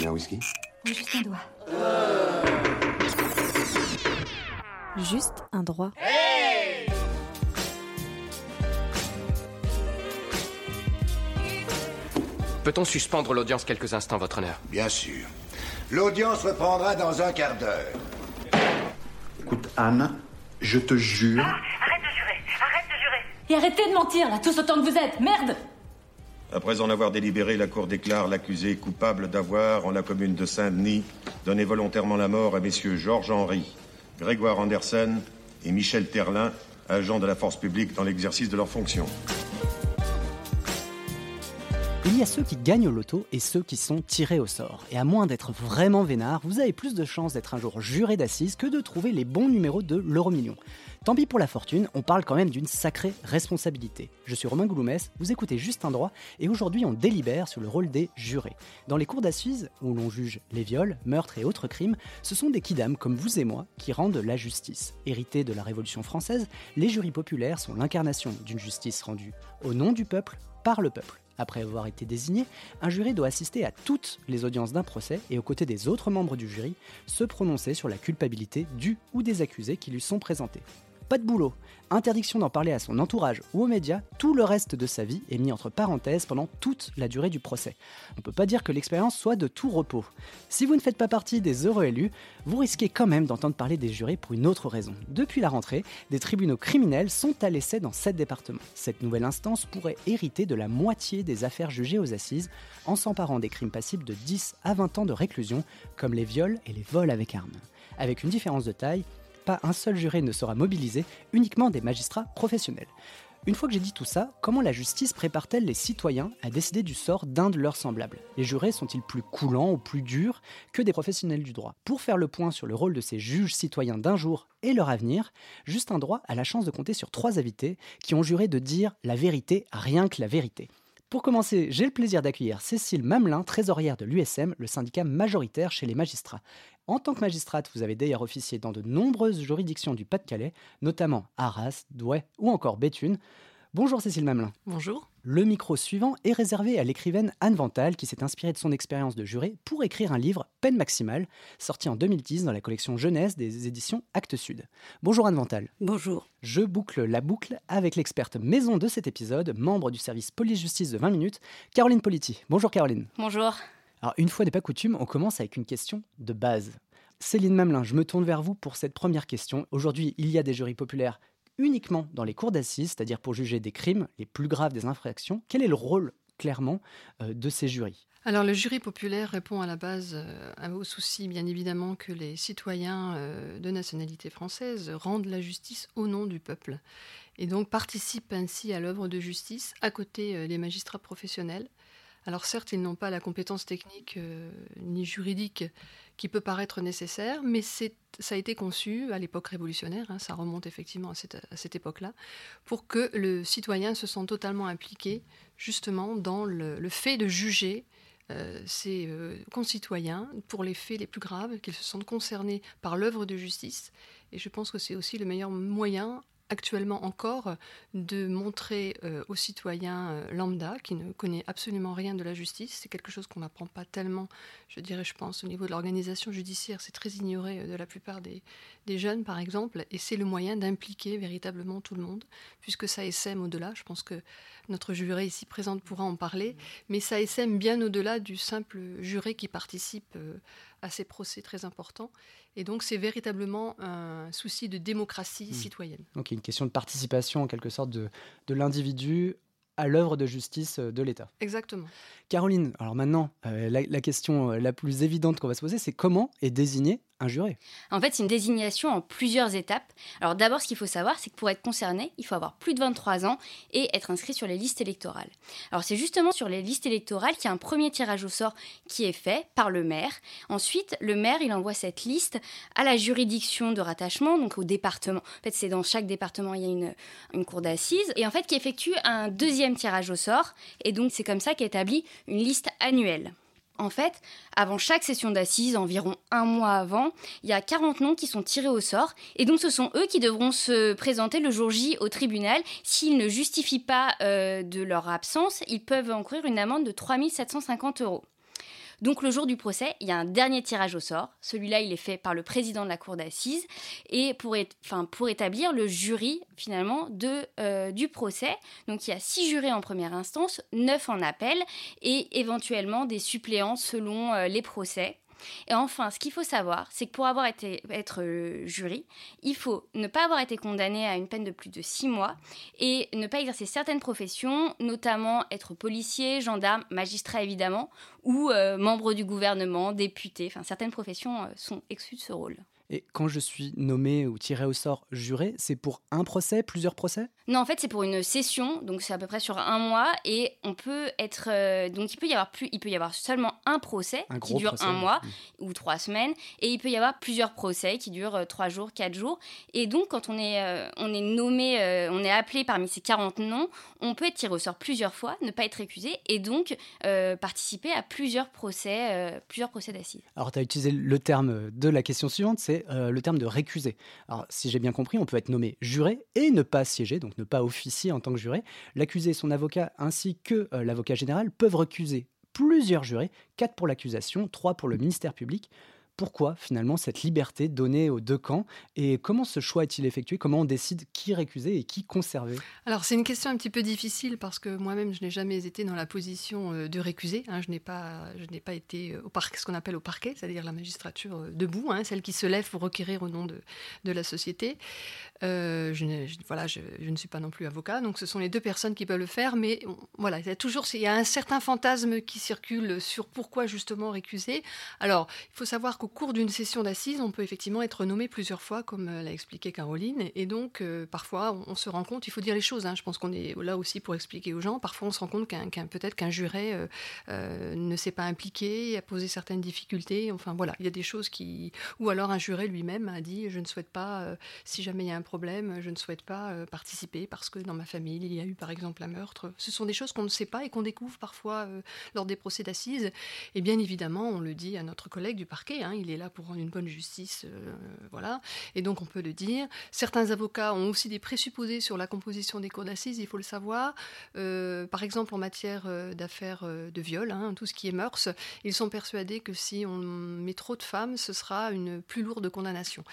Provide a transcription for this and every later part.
voulez un whisky? Juste un doigt. Juste un droit. Peut-on suspendre l'audience quelques instants, votre honneur? Bien sûr. L'audience reprendra dans un quart d'heure. Écoute, Anne, je te jure. Arrête de jurer Arrête de jurer Et arrêtez de mentir, là, tous autant que vous êtes Merde Après en avoir délibéré, la Cour déclare l'accusé coupable d'avoir, en la commune de Saint-Denis, donné volontairement la mort à messieurs Georges Henry, Grégoire Andersen et Michel Terlin, agents de la force publique dans l'exercice de leurs fonctions. Il y a ceux qui gagnent au loto et ceux qui sont tirés au sort. Et à moins d'être vraiment vénard, vous avez plus de chances d'être un jour juré d'assises que de trouver les bons numéros de l'euro-million. Tant pis pour la fortune, on parle quand même d'une sacrée responsabilité. Je suis Romain Gouloumès, vous écoutez Juste un droit, et aujourd'hui on délibère sur le rôle des jurés. Dans les cours d'assises, où l'on juge les viols, meurtres et autres crimes, ce sont des kidams comme vous et moi qui rendent la justice. Hérités de la Révolution française, les jurys populaires sont l'incarnation d'une justice rendue au nom du peuple, par le peuple. Après avoir été désigné, un jury doit assister à toutes les audiences d'un procès et aux côtés des autres membres du jury, se prononcer sur la culpabilité du ou des accusés qui lui sont présentés. Pas de boulot, interdiction d'en parler à son entourage ou aux médias, tout le reste de sa vie est mis entre parenthèses pendant toute la durée du procès. On peut pas dire que l'expérience soit de tout repos. Si vous ne faites pas partie des heureux élus, vous risquez quand même d'entendre parler des jurés pour une autre raison. Depuis la rentrée, des tribunaux criminels sont à l'essai dans sept départements. Cette nouvelle instance pourrait hériter de la moitié des affaires jugées aux assises en s'emparant des crimes passibles de 10 à 20 ans de réclusion, comme les viols et les vols avec armes. Avec une différence de taille, un seul juré ne sera mobilisé, uniquement des magistrats professionnels. Une fois que j'ai dit tout ça, comment la justice prépare-t-elle les citoyens à décider du sort d'un de leurs semblables? Les jurés sont-ils plus coulants ou plus durs que des professionnels du droit? Pour faire le point sur le rôle de ces juges citoyens d'un jour et leur avenir, Juste un droit a la chance de compter sur trois invités qui ont juré de dire la vérité, rien que la vérité. Pour commencer, j'ai le plaisir d'accueillir Cécile Mamelin, trésorière de l'USM, le syndicat majoritaire chez les magistrats. En tant que magistrate, vous avez d'ailleurs officié dans de nombreuses juridictions du Pas-de-Calais, notamment Arras, Douai ou encore Béthune. Bonjour Cécile Mamelin. Bonjour. Le micro suivant est réservé à l'écrivaine Anne Vental qui s'est inspirée de son expérience de juré pour écrire un livre Peine maximale, sorti en 2010 dans la collection jeunesse des éditions Actes Sud. Bonjour Anne Vental. Bonjour. Je boucle la boucle avec l'experte maison de cet épisode, membre du service police-justice de 20 minutes, Caroline Politi. Bonjour Caroline. Bonjour. Alors une fois n'est pas coutume, on commence avec une question de base. Céline Mamelin, je me tourne vers vous pour cette première question. Aujourd'hui, il y a des jurys populaires uniquement dans les cours d'assises, c'est-à-dire pour juger des crimes les plus graves des infractions. Quel est le rôle clairement euh, de ces jurys? Alors le jury populaire répond à la base euh, au souci bien évidemment que les citoyens euh, de nationalité française rendent la justice au nom du peuple et donc participent ainsi à l'œuvre de justice à côté des magistrats professionnels. Alors certes, ils n'ont pas la compétence technique ni juridique qui peut paraître nécessaire, mais ça a été conçu à l'époque révolutionnaire, hein, ça remonte effectivement à cette, à cette époque-là, pour que le citoyen se sente totalement impliqué justement dans le, fait de juger euh, ses euh, concitoyens pour les faits les plus graves, qu'ils se sentent concernés par l'œuvre de justice. Et je pense que c'est aussi le meilleur moyen actuellement encore de montrer euh, aux citoyens euh, lambda qui ne connaît absolument rien de la justice. C'est quelque chose qu'on n'apprend pas tellement, je dirais, je pense, au niveau de l'organisation judiciaire. C'est très ignoré euh, de la plupart des, jeunes, par exemple, et c'est le moyen d'impliquer véritablement tout le monde, puisque ça essaime au-delà. Je pense que notre juré ici présente pourra en parler, mais ça essaime bien au-delà du simple juré qui participe à ces procès très importants. Et donc, c'est véritablement un souci de démocratie hmm. citoyenne. Donc, il y a une question de participation, en quelque sorte, de, de l'individu à l'œuvre de justice euh, de l'État. Exactement. Caroline, alors maintenant, euh, la, la, question euh, la plus évidente qu'on va se poser, c'est comment est désigné un juré En fait, c'est une désignation en plusieurs étapes. Alors d'abord, ce qu'il faut savoir, c'est que pour être concerné, il faut avoir plus de 23 ans et être inscrit sur les listes électorales. Alors c'est justement sur les listes électorales qu'il y a un premier tirage au sort qui est fait par le maire. Ensuite, le maire, il envoie cette liste à la juridiction de rattachement, donc au département. En fait, c'est dans chaque département, il y a une, une cour d'assises, et en fait, qui effectue un deuxième tirage au sort. Et donc, c'est comme ça qu'établit une liste annuelle. En fait, avant chaque session d'assises, environ un mois avant, il y a 40 noms qui sont tirés au sort. Et donc, ce sont eux qui devront se présenter le jour J au tribunal. S'ils ne justifient pas euh, de leur absence, ils peuvent encourir une amende de 3750 euros. Donc le jour du procès, il y a un dernier tirage au sort. Celui-là, il est fait par le président de la cour d'assises et pour, établir le jury finalement de, euh, du procès. Donc il y a six jurés en première instance, neuf en appel et éventuellement des suppléants selon euh, les procès. Et enfin, ce qu'il faut savoir, c'est que pour avoir été être euh, jury, il faut ne pas avoir été condamné à une peine de plus de six mois et ne pas exercer certaines professions, notamment être policier, gendarme, magistrat évidemment, ou euh, membre du gouvernement, député. Enfin, certaines professions euh, sont exclues de ce rôle. Et quand je suis nommé ou tiré au sort juré, c'est pour un procès, plusieurs procès? Non, en fait, c'est pour une session, donc c'est à peu près sur un mois, et on peut être, euh, donc il peut y avoir plus, il peut y avoir seulement un procès qui dure un mois ou trois semaines, et il peut y avoir plusieurs procès qui durent euh, trois jours, quatre jours. Et donc, quand on est, euh, on est nommé, on est appelé parmi ces 40 noms, on peut être tiré au sort plusieurs fois, ne pas être récusé, et donc participer à plusieurs procès, plusieurs procès d'assises. Alors, tu as utilisé le terme de la question suivante, c'est euh, le terme de récusé. Alors, si j'ai bien compris, on peut être nommé juré et ne pas siéger, donc ne pas officier en tant que juré. L'accusé, son avocat ainsi que euh, l'avocat général peuvent recuser plusieurs jurés, quatre pour l'accusation, trois pour le ministère public pourquoi finalement cette liberté donnée aux deux camps et comment ce choix est-il effectué Comment on décide qui récuser et qui conserver? Alors c'est une question un petit peu difficile parce que moi-même je n'ai jamais été dans la position euh, de récuser. Hein. Je n'ai pas, je n'ai pas été au parquet, ce qu'on appelle au parquet, c'est-à-dire la magistrature euh, debout, hein, celle qui se lève pour requérir au nom de, de la société. Euh, je, ne, voilà, je, ne suis pas non plus avocat, donc ce sont les deux personnes qui peuvent le faire. Mais voilà, il y a toujours, il y a un certain fantasme qui circule sur pourquoi justement récuser. Alors il faut savoir qu'au cours d'une session d'assises, on peut effectivement être nommé plusieurs fois, comme euh, l'a expliqué Caroline. Et donc, euh, parfois, on, se rend compte, il faut dire les choses, hein, je pense qu'on est là aussi pour expliquer aux gens, parfois on se rend compte qu'un, peut-être qu'un juré euh, ne s'est pas impliqué, a posé certaines difficultés. Enfin voilà, il y a des choses qui... Ou alors un juré lui-même a dit, je ne souhaite pas, si jamais il y a un problème, je ne souhaite pas participer parce que dans ma famille, il y a eu par exemple un meurtre. Ce sont des choses qu'on ne sait pas et qu'on découvre parfois lors des procès d'assises. Et bien évidemment, on le dit à notre collègue du parquet, hein, il est là pour rendre une bonne justice, euh, voilà. Et donc on peut le dire. Certains avocats ont aussi des présupposés sur la composition des cours d'assises, il faut le savoir. Euh, par exemple en matière euh, d'affaires de viol, hein, tout ce qui est mœurs, ils sont persuadés que si on met trop de femmes, ce sera une plus lourde condamnation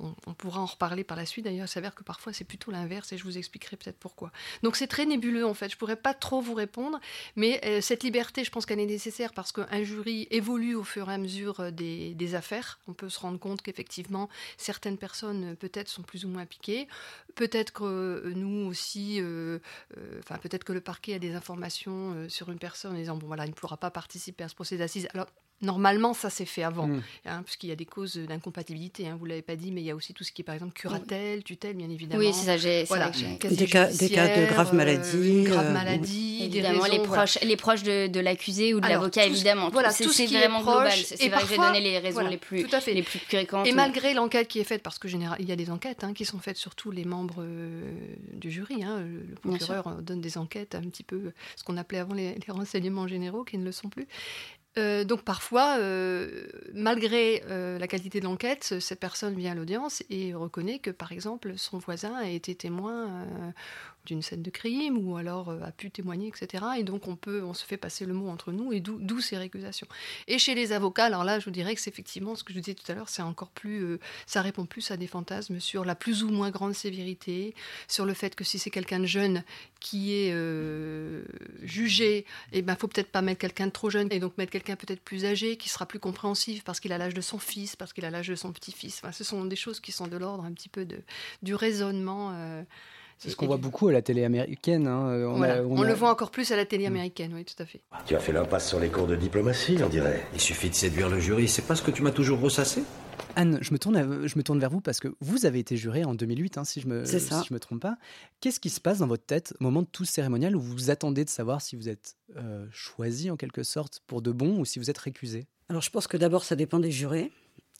on, pourra en reparler par la suite. D'ailleurs, il s'avère que parfois c'est plutôt l'inverse et je vous expliquerai peut-être pourquoi. Donc c'est très nébuleux en fait. Je pourrais pas trop vous répondre, mais euh, cette liberté, je pense qu'elle est nécessaire parce qu'un jury évolue au fur et à mesure euh, des, affaires. On peut se rendre compte qu'effectivement certaines personnes euh, peut-être sont plus ou moins piquées. Peut-être que nous aussi, enfin peut-être que le parquet a des informations sur une personne en disant bon voilà, il ne pourra pas participer à ce procès d'assises. Alors Normalement, ça s'est fait avant, mm. hein, puisqu'il y a des causes d'incompatibilité. Hein, vous l'avez pas dit, mais il y a aussi tout ce qui est, par exemple, curatelle, tutelle, bien évidemment. Oui, c'est ça. J'ai, voilà. des, cas, des cas de grave maladie. Euh, grave maladie. évidemment, les proches, les proches de, l'accusé ou de l'avocat, évidemment. Voilà, tout, c'est, vraiment global. C'est vrai que j'ai donné les raisons les plus, tout à fait. les plus fréquentes. Et malgré l'enquête qui est faite, parce que général, il y a des enquêtes hein, qui sont faites sur tous les membres euh, du jury. Le procureur donne des enquêtes un petit peu, ce qu'on appelait avant les, les renseignements généraux, qui ne le sont plus. Euh, donc parfois, euh, malgré euh, la qualité de l'enquête, cette personne vient à l'audience et reconnaît que, par exemple, son voisin a été témoin d'une scène de crime ou alors euh, a pu témoigner, etc. Et donc on peut, on se fait passer le mot entre nous et d'où ces récusations. Et chez les avocats, alors là, je vous dirais que c'est effectivement ce que je disais tout à l'heure, c'est encore plus, euh, ça répond plus à des fantasmes sur la plus ou moins grande sévérité, sur le fait que si c'est quelqu'un de jeune qui est euh, jugé, et eh ben faut peut-être pas mettre quelqu'un de trop jeune et donc mettre quelqu'un peut-être plus âgé qui sera plus compréhensif parce qu'il a l'âge de son fils, parce qu'il a l'âge de son petit-fils. Enfin, ce sont des choses qui sont de l'ordre un petit peu de, du raisonnement. C'est ce qu'on voit beaucoup à la télé américaine. Hein. On, le voit encore plus à la télé mm. américaine, oui, tout à fait. Tu as fait l'impasse sur les cours de diplomatie, on dirait. Il suffit de séduire le jury, c'est pas ce que tu m'as toujours ressassé? Anne, je me, tourne je me tourne vers vous parce que vous avez été jurée en 2008, hein, si je me, si je me trompe pas. Qu'est-ce qui se passe dans votre tête au moment de tout cérémonial où vous attendez de savoir si vous êtes euh, choisi en quelque sorte pour de bon ou si vous êtes récusé? Alors je pense que d'abord ça dépend des jurés.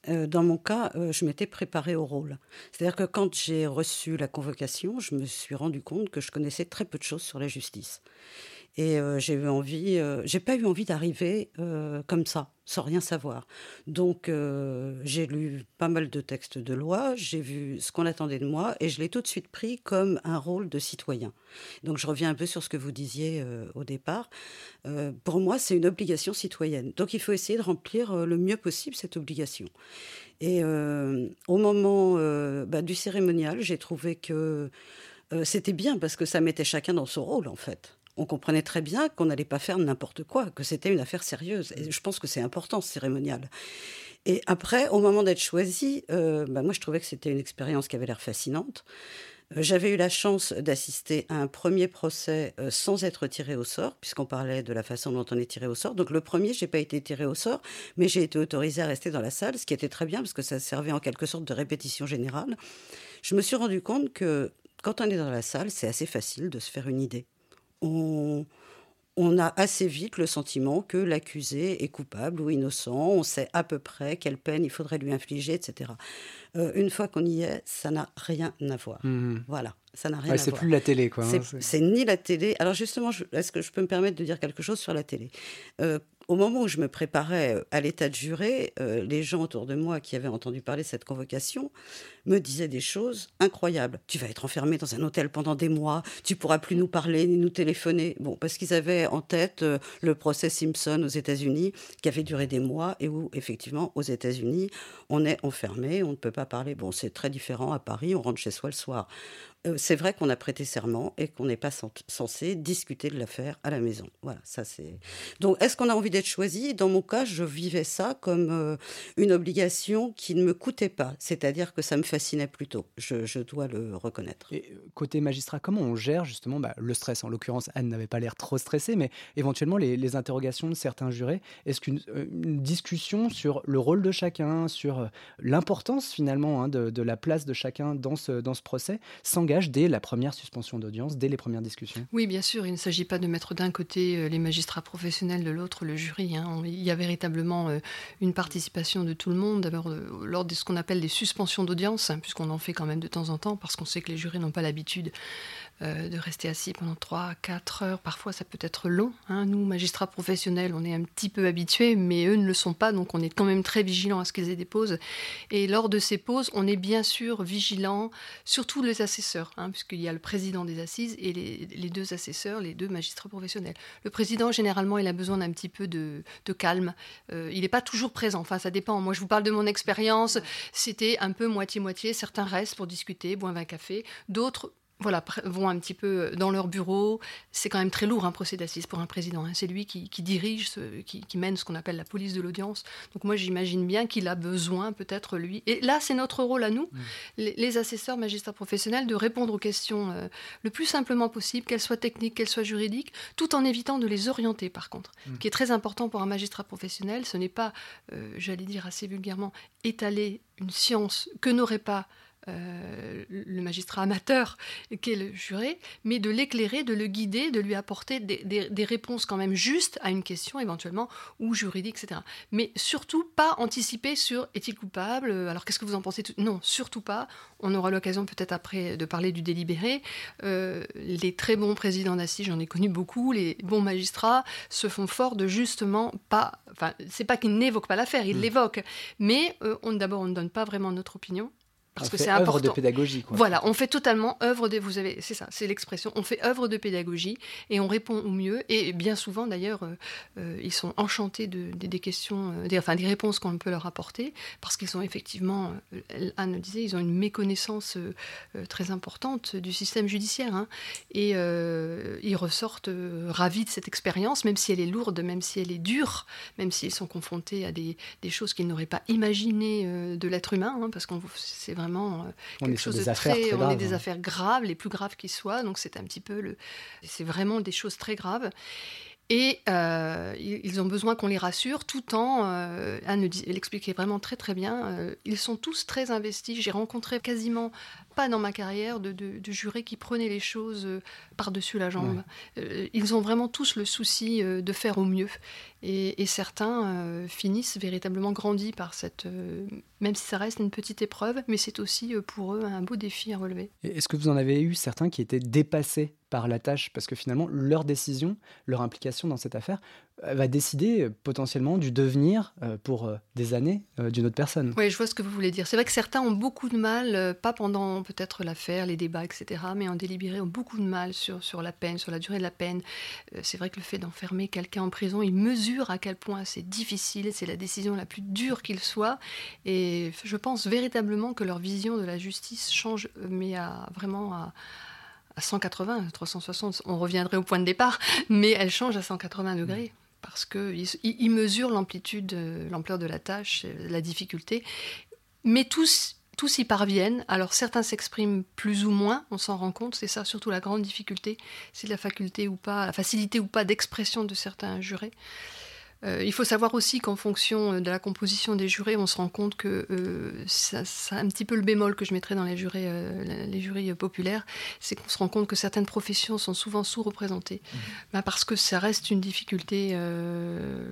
Euh, dans mon cas, euh, je m'étais préparée au rôle. C'est-à-dire que quand j'ai reçu la convocation, je me suis rendu compte que je connaissais très peu de choses sur la justice. Et euh, j'ai eu envie, euh, j'ai pas eu envie d'arriver euh, comme ça, sans rien savoir. Donc j'ai lu pas mal de textes de loi, j'ai vu ce qu'on attendait de moi et je l'ai tout de suite pris comme un rôle de citoyen. Donc je reviens un peu sur ce que vous disiez au départ. pour moi, c'est une obligation citoyenne. Donc il faut essayer de remplir le mieux possible cette obligation. Et au moment bah, du cérémonial, j'ai trouvé que c'était bien parce que ça mettait chacun dans son rôle en fait on comprenait très bien qu'on n'allait pas faire n'importe quoi, que c'était une affaire sérieuse. Et je pense que c'est important, cérémonial. Et après, au moment d'être choisi, euh, bah, moi, je trouvais que c'était une expérience qui avait l'air fascinante. Euh, j'avais eu la chance d'assister à un premier procès euh, sans être tiré au sort, puisqu'on parlait de la façon dont on est tiré au sort. Donc le premier, j'ai pas été tiré au sort, mais j'ai été autorisé à rester dans la salle, ce qui était très bien parce que ça servait en quelque sorte de répétition générale. Je me suis rendu compte que quand on est dans la salle, c'est assez facile de se faire une idée on, a assez vite le sentiment que l'accusé est coupable ou innocent, on sait à peu près quelle peine il faudrait lui infliger, etc. Euh, une fois qu'on y est, ça n'a rien à voir. Mmh. Voilà, ça n'a rien à voir. C'est plus la télé, quoi. Hein, c'est ni la télé. Alors justement, est-ce que je peux me permettre de dire quelque chose sur la télé? Euh, au moment où je me préparais euh, à l'état de juré, euh, les gens autour de moi qui avaient entendu parler de cette convocation me disaient des choses incroyables. Tu vas être enfermé dans un hôtel pendant des mois, tu pourras plus nous parler ni nous téléphoner. Bon, parce qu'ils avaient en tête euh, le procès Simpson aux États-Unis qui avait duré des mois et où effectivement aux États-Unis on est enfermé, on ne peut pas parler. Bon, c'est très différent à Paris, on rentre chez soi le soir. Euh, c'est vrai qu'on a prêté serment et qu'on n'est pas censé discuter de l'affaire à la maison. Voilà, ça c'est. Donc, est-ce qu'on a envie d'être choisi? Dans mon cas, je vivais ça comme euh, une obligation qui ne me coûtait pas, c'est-à-dire que ça me fascinait plutôt. Je, dois le reconnaître. Et euh, côté magistrat, comment on gère justement bah, le stress? En l'occurrence, Anne n'avait pas l'air trop stressée, mais éventuellement les, interrogations de certains jurés. Est-ce qu'une discussion sur le rôle de chacun, sur l'importance finalement hein, de, la place de chacun dans ce, dans ce procès, s'engage dès la première suspension d'audience, dès les premières discussions? Oui, bien sûr. Il ne s'agit pas de mettre d'un côté euh, les magistrats professionnels, de l'autre le jury. Hein. Il y a véritablement euh, une participation de tout le monde, d'abord euh, lors de ce qu'on appelle des suspensions d'audience, puisqu'on en fait quand même de temps en temps, parce qu'on sait que les jurés n'ont pas l'habitude euh, de rester assis pendant 3, 4 heures. Parfois, ça peut être long. Hein. Nous, magistrats professionnels, on est un petit peu habitués, mais eux ne le sont pas, donc on est quand même très vigilants à ce qu'ils aient des pauses. Et lors de ces pauses, on est bien sûr vigilant, surtout les assesseurs, hein, puisqu'il y a le président des assises et les, deux assesseurs, les deux magistrats professionnels. Le président, généralement, il a besoin d'un petit peu de, calme. Euh, il n'est pas toujours présent, enfin, ça dépend. Moi, je vous parle de mon expérience, c'était un peu moitié-moitié. Certains restent pour discuter, boivent un café, d'autres voilà, vont un petit peu dans leur bureau. C'est quand même très lourd un procès d'assises pour un président. Hein. C'est lui qui, dirige, qui, mène ce qu'on appelle la police de l'audience. Donc moi j'imagine bien qu'il a besoin peut-être lui. Et là c'est notre rôle à nous, mmh. les, assesseurs, magistrats professionnels, de répondre aux questions euh, le plus simplement possible, qu'elles soient techniques, qu'elles soient juridiques, tout en évitant de les orienter par contre. Ce mmh. qui est très important pour un magistrat professionnel, ce n'est pas, euh, j'allais dire assez vulgairement, étaler une science que n'aurait pas euh, le magistrat amateur qu'est le juré, mais de l'éclairer, de le guider, de lui apporter des, réponses quand même justes à une question éventuellement, ou juridique, etc. Mais surtout pas anticiper sur est-il coupable, alors qu'est-ce que vous en pensez Non, surtout pas. On aura l'occasion peut-être après de parler du délibéré. Euh, les très bons présidents d'assises, j'en ai connu beaucoup, les bons magistrats se font fort de justement pas... Enfin, c'est pas qu'ils n'évoquent pas l'affaire, ils mmh. l'évoquent, mais euh, d'abord on ne donne pas vraiment notre opinion parce que c'est important. de pédagogie. Voilà, on fait totalement œuvre de. Vous avez, c'est ça, c'est l'expression. On fait œuvre de pédagogie et on répond au mieux. Et bien souvent, d'ailleurs, euh, euh, ils sont enchantés de, des questions, euh, des, enfin des réponses qu'on peut leur apporter, parce qu'ils sont effectivement, Anne le disait, ils ont une méconnaissance très importante du système judiciaire, hein. et ils ressortent ravis de cette expérience, même si elle est lourde, même si elle est dure, même s'ils sont confrontés à des, des choses qu'ils n'auraient pas imaginées de l'être humain, hein, parce qu'on c'est vraiment euh, quelque chose de très, on est des hein. affaires graves, les plus graves qui soient. Donc c'est un petit peu le, c'est vraiment des choses très graves. Et euh, ils ont besoin qu'on les rassure, tout en, euh, Anne l'expliquait vraiment très très bien, ils sont tous très investis. J'ai rencontré quasiment pas dans ma carrière de, de, jurés qui prenaient les choses euh, par-dessus la jambe. Euh, ils ont vraiment tous le souci euh, de faire au mieux. Et, certains finissent véritablement grandis par cette... même si ça reste une petite épreuve, mais c'est aussi pour eux un beau défi à relever. Est-ce que vous en avez eu certains qui étaient dépassés par la tâche? Parce que finalement, leur décision, leur implication dans cette affaire va décider euh, potentiellement du devenir euh, pour euh, des années d'une autre personne. Oui, je vois ce que vous voulez dire. C'est vrai que certains ont beaucoup de mal, pas pendant peut-être l'affaire, les débats, etc., mais en délibéré ont beaucoup de mal sur, sur la peine, sur la durée de la peine. c'est vrai que le fait d'enfermer quelqu'un en prison, il mesure à quel point c'est difficile, c'est la décision la plus dure qu'il soit. Et je pense véritablement que leur vision de la justice change, mais à, vraiment à à 180, 360, on reviendrait au point de départ, mais elle change à 180 degrés parce qu'ils mesurent l'amplitude, euh, l'ampleur de la tâche, euh, la difficulté, mais tous, tous y parviennent. Alors certains s'expriment plus ou moins, on s'en rend compte, c'est ça surtout la grande difficulté, c'est la faculté ou pas, la facilité ou pas d'expression de certains jurés. Euh, il faut savoir aussi qu'en fonction euh, de la composition des jurés, on se rend compte que euh, c'est un petit peu le bémol que je mettrais dans les jurés, les jurys populaires, c'est qu'on se rend compte que certaines professions sont souvent sous-représentées, mmh. bah, parce que ça reste une difficulté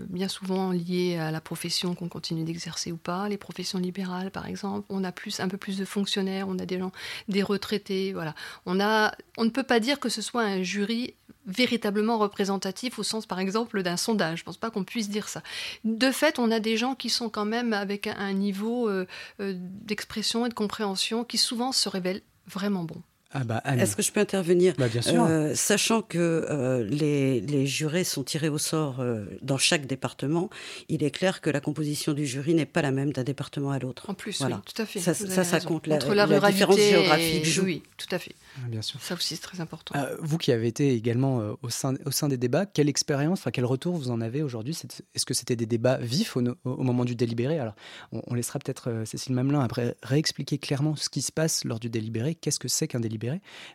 bien souvent liée à la profession qu'on continue d'exercer ou pas. Les professions libérales, par exemple, on a plus, un peu plus de fonctionnaires, on a des gens, des retraités, voilà. On a, on ne peut pas dire que ce soit un jury véritablement représentatif au sens, par exemple, d'un sondage. Je ne pense pas qu'on puisse dire ça. De fait, on a des gens qui sont quand même avec un, niveau euh, euh, d'expression et de compréhension qui souvent se révèlent vraiment bons. Ah bah, Est-ce que je peux intervenir bah, Bien sûr. Euh, sachant que les, les, jurés sont tirés au sort dans chaque département, il est clair que la composition du jury n'est pas la même d'un département à l'autre. En plus, oui, tout à fait. Ça, ça, ça, compte. La, Entre la, la différence géographique joue. Oui, tout à fait. Ah, bien sûr. Ça aussi, c'est très important. Euh, vous qui avez été également euh, au, sein, au sein des débats, quelle expérience, enfin quel retour vous en avez aujourd'hui? Est-ce que c'était des débats vifs au, au, moment du délibéré? Alors, on, laissera peut-être euh, Cécile Mamelin après réexpliquer clairement ce qui se passe lors du délibéré, qu'est-ce que c'est qu'un délibéré?